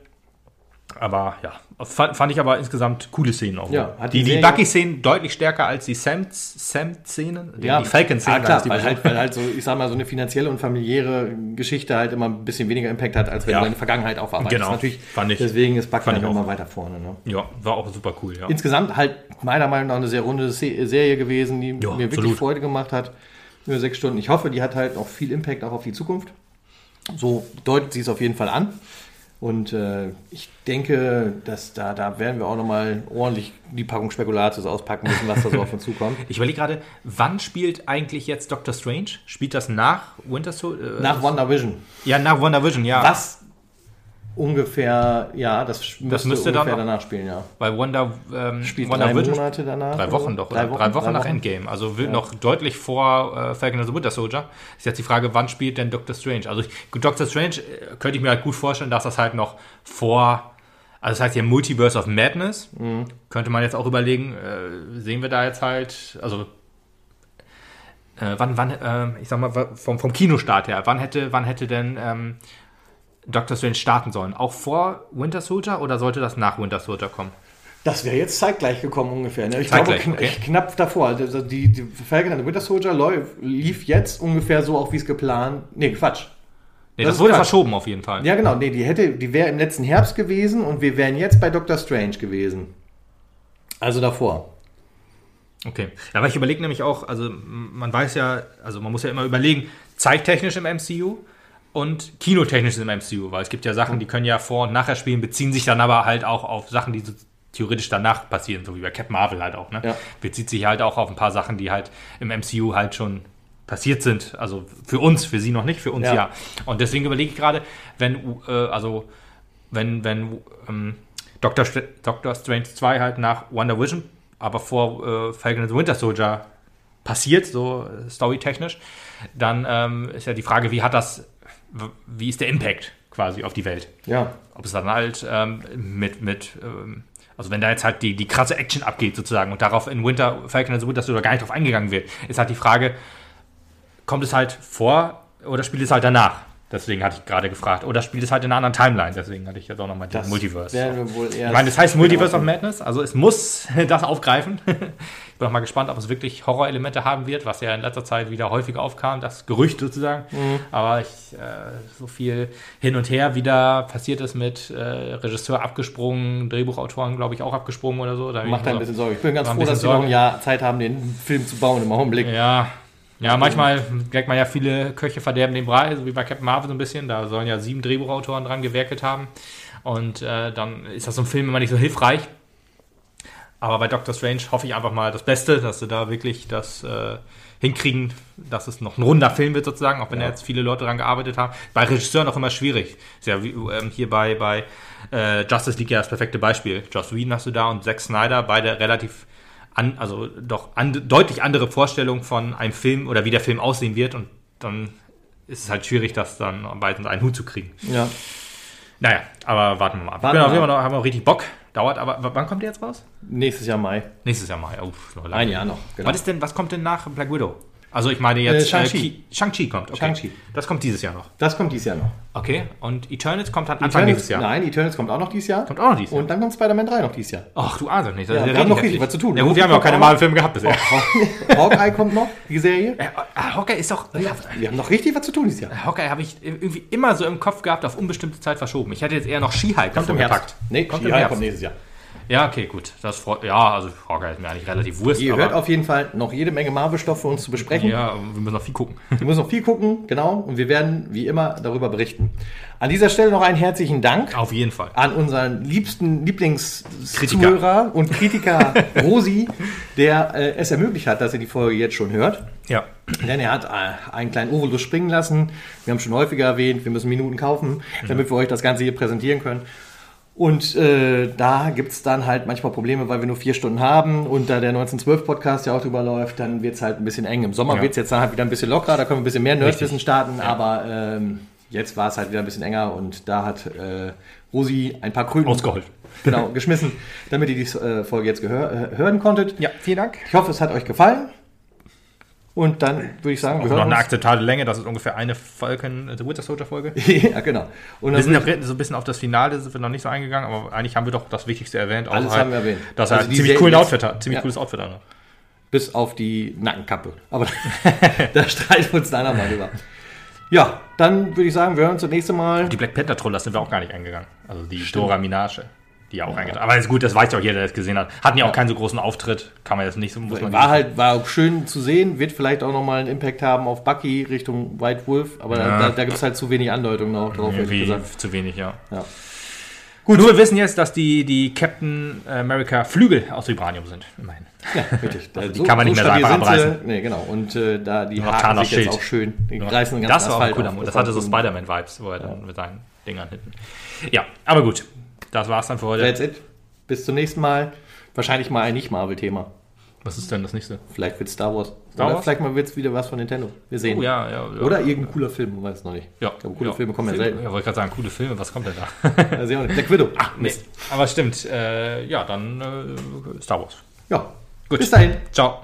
Aber ja, fand, fand ich aber insgesamt coole Szenen auch. Ja, die die Bucky-Szenen deutlich stärker als die Sam-Szenen, die, Ja, die Falcon-Szenen. ah, klar, weil halt, weil halt so, ich sag mal, so eine finanzielle und familiäre Geschichte halt immer ein bisschen weniger Impact hat, als wenn Ja. du deine Vergangenheit aufarbeitest. Genau, Natürlich, fand ich- deswegen ist Bucky dann auch. immer weiter vorne. Ne? ja, war auch super cool, ja. Insgesamt halt meiner Meinung nach eine sehr runde Se Serie gewesen, die Ja, mir wirklich absolut. Freude gemacht hat. Nur sechs Stunden. Ich hoffe, die hat halt auch viel Impact auch auf die Zukunft. So deutet sie es auf jeden Fall an. Und äh, ich denke, dass da, da werden wir auch nochmal ordentlich die Packung Spekulatius auspacken müssen, was da so auf uns zukommt. <laughs> Ich überlege gerade, wann spielt eigentlich jetzt Doctor Strange? Spielt das nach Winter Soldier? Nach WandaVision. Ja, nach WandaVision, ja. Was ungefähr, ja, das müsste, müsste dann ungefähr auch- danach spielen, ja. Weil Wonder, ähm, Spielt drei WandaVision Monate danach. Drei Wochen doch, oder? Drei Wochen, nach Endgame. Also will noch deutlich vor äh, Falcon and the Winter Soldier. Ist jetzt die Frage, wann spielt denn Doctor Strange? Also ich, Doctor Strange äh, könnte ich mir halt gut vorstellen, dass das halt noch vor, also das heißt hier Multiverse of Madness. Mhm. Könnte man jetzt auch überlegen, äh, sehen wir da jetzt halt, also äh, wann, wann, äh, ich sag mal, vom, vom Kinostart her, wann hätte, wann hätte denn ähm, Doctor Strange starten sollen? Auch vor Winter Soldier oder sollte das nach Winter Soldier kommen? Das wäre jetzt zeitgleich gekommen ungefähr. Ne? Ich Zeitgleich, glaube, okay. knapp davor. Also die, die Falcon and the Winter Soldier lief jetzt ungefähr so, auch wie es geplant. Nee, Quatsch. Nee, Das das, wurde Quatsch. verschoben auf jeden Fall. Ja, genau. Nee, die hätte, die wäre im letzten Herbst gewesen und wir wären jetzt bei Doctor Strange gewesen. Also davor. Okay. Ja, aber ich überlege nämlich auch, also man weiß ja, also man muss ja immer überlegen, zeittechnisch im MCU und kinotechnisch im MCU, weil es gibt ja Sachen, die können ja vor und nachher spielen, beziehen sich dann aber halt auch auf Sachen, die so theoretisch danach passieren, so wie bei Captain Marvel halt auch, ne? Ja. Bezieht sich halt auch auf ein paar Sachen, die halt im MCU halt schon passiert sind. Also für uns, für sie noch nicht, für uns Ja. ja. Und deswegen überlege ich gerade, wenn, äh, also wenn, wenn ähm, Doctor, Str Doctor Strange 2 halt nach Wonder Vision, aber vor äh, Falcon and the Winter Soldier passiert, so äh, storytechnisch, dann ähm, ist ja die Frage, wie hat das, wie ist der Impact quasi auf die Welt? Ja. Ob es dann halt ähm, mit, mit ähm, also wenn da jetzt halt die, die krasse Action abgeht sozusagen und darauf in Winter, Falcon and the Winter Soldier gar nicht drauf eingegangen wird, ist halt die Frage, kommt es halt vor oder spielt es halt danach? Deswegen hatte ich gerade gefragt. Oder spielt es halt in einer anderen Timeline? Deswegen hatte ich jetzt auch nochmal Das Multiverse. wohl erst Ich meine, das heißt Multiverse of Madness, also es muss <laughs> das aufgreifen. Ich bin auch mal gespannt, ob es wirklich Horrorelemente haben wird, was ja in letzter Zeit wieder häufiger aufkam, das Gerücht sozusagen. Mhm. Aber ich, äh, so viel hin und her wieder passiert ist mit äh, Regisseur abgesprungen, Drehbuchautoren, glaube ich, auch abgesprungen oder so. Da Macht ein so- bisschen Sorge. Ich bin ganz froh, dass wir noch ein. Jahr Zeit haben, den Film zu bauen im Augenblick. Ja. Ja, manchmal merkt man ja, viele Köche verderben den Brei, so wie bei Captain Marvel so ein bisschen. Da sollen ja sieben Drehbuchautoren dran gewerkelt haben. Und äh, dann ist das so ein Film immer nicht so hilfreich. Aber bei Doctor Strange hoffe ich einfach mal das Beste, dass sie da wirklich das äh, hinkriegen, dass es noch ein runder Film wird sozusagen, auch wenn Ja. da jetzt viele Leute dran gearbeitet haben. Bei Regisseuren auch immer schwierig. Ist ja wie, ähm, hier bei, bei äh, Justice League ja das perfekte Beispiel. Joss Whedon hast du da und Zack Snyder, beide relativ an, also doch an, deutlich andere Vorstellungen von einem Film oder wie der Film aussehen wird und dann ist es halt schwierig, das dann beiden unter einen Hut zu kriegen. Ja. Naja, aber warten wir mal ab. Warten genau, wir ab. haben, wir richtig Bock. Dauert aber, wann kommt der jetzt raus? Nächstes Jahr Mai. Nächstes Jahr mal. Uff, noch lange. Ein Jahr noch. Genau. Was ist denn, was kommt denn nach Black Widow? Also ich meine jetzt Äh, Shang-Chi. Ki- Shang-Chi kommt. Okay. Shang-Chi. Das kommt dieses Jahr noch. Das kommt dieses Jahr noch. Okay. Und Eternals kommt dann Anfang Eternals, nächstes Jahr. Nein, Eternals kommt auch noch dieses Jahr. Kommt auch noch dieses Jahr. Und dann kommt Spider-Man 3 noch dieses Jahr. Ach, du ahnst doch nicht. Ja, wir ja haben noch richtig was zu tun. Ja gut, wir haben ja auch keine Kommt. Marvel-Filme gehabt bisher. <laughs> Hawkeye kommt noch, die Serie. Äh, ah, Hawkeye ist doch... Wir haben noch richtig was zu tun dieses Jahr. Hawkeye habe ich irgendwie immer so im Kopf gehabt, auf unbestimmte Zeit verschoben. Ich hätte jetzt eher noch She-Hulk davor gepackt. Nee, Kommt kommt, im She-Hulk kommt nächstes Jahr. Ja, okay, gut. Das freut, ja, also Hawkeye ist mir eigentlich relativ wurscht. Ihr hört auf jeden Fall noch jede Menge Marvel-Stoff für uns zu besprechen. Ja, wir müssen noch viel gucken. Wir müssen noch viel gucken, genau. Und wir werden wie immer darüber berichten. An dieser Stelle noch einen herzlichen Dank Auf jeden Fall. an unseren liebsten Lieblingszuhörer und Kritiker <laughs> Rosi, der äh, es ermöglicht hat, dass ihr die Folge jetzt schon hört. Ja. Denn er hat äh, einen kleinen Ovolus springen lassen. Wir haben schon häufiger erwähnt, wir müssen Minuten kaufen, damit wir euch das Ganze hier präsentieren können. Und äh, da gibt es dann halt manchmal Probleme, weil wir nur vier Stunden haben und da der 1912-Podcast ja auch drüber läuft, dann wird es halt ein bisschen eng. Im Sommer Ja. wird es jetzt dann halt wieder ein bisschen lockerer, da können wir ein bisschen mehr Nerdwissen starten, aber ähm, jetzt war es halt wieder ein bisschen enger und da hat äh, Rosi ein paar Krügen Ausgeholt. genau, geschmissen, damit ihr die äh, Folge jetzt äh, hören konntet. Ja, vielen Dank. Ich hoffe, es hat euch gefallen. Und dann würde ich sagen, wir noch eine akzeptable Länge, das ist ungefähr eine Falcon The Winter Soldier Folge. <laughs> ja, genau. Und wir sind ja so ein bisschen auf das Finale, sind wir noch nicht so eingegangen, aber eigentlich haben wir doch das Wichtigste erwähnt. Alles halt, haben wir erwähnt. Dass er also ein ziemlich cooles Outfit hat, ziemlich ja. cooles Outfit hat. Bis auf die Nackenkappe. Aber <laughs> <laughs> da streiten wir uns da nochmal drüber. Ja, dann würde ich sagen, wir hören uns das nächste Mal. Die Black Panther Troller sind wir auch gar nicht eingegangen. Also die Stimmt. Dora Minage die ja auch ja. eingetragen. Aber ist gut, das weiß ja auch jeder, der es gesehen hat. Hatten ja auch keinen so großen Auftritt, kann man jetzt nicht so. Muss man war halt, war auch schön zu sehen, wird vielleicht auch nochmal einen Impact haben auf Bucky Richtung White Wolf, aber ja. da, da gibt es halt zu wenig Andeutungen auch drauf. Wie, zu wenig, ja. ja. Gut. Nur wir wissen jetzt, dass die, die Captain America Flügel aus Vibranium sind, immerhin. Ja, richtig. <laughs> Also die so, kann man nicht so mehr einfach abreißen. Sie, nee, genau. Und äh, da die Haare sich jetzt auch schön. Die ja. reißen ganz Das war auch cool. Das hatte so Spider-Man-Vibes, wo er dann mit seinen Dingern hinten. Ja, aber gut. Das war's dann für heute. That's it. Bis zum nächsten Mal. Wahrscheinlich mal ein Nicht-Marvel-Thema. Was ist denn das nächste? Vielleicht wird Star Wars. Star Oder Wars? vielleicht mal wird es wieder was von Nintendo. Wir sehen. Oh, ja, ja, ja, Oder irgendein cooler Film, man weiß es noch nicht. Ja. Ich glaube, coole Filme kommen Film, ja selten. Ja, wollte gerade sagen, coole Filme, was kommt denn da? also, <laughs> ja, Black Widow. Ach, Mist. Nee. Aber stimmt. Äh, ja, dann äh, Star Wars. Ja. Gut. Bis dahin. Ciao.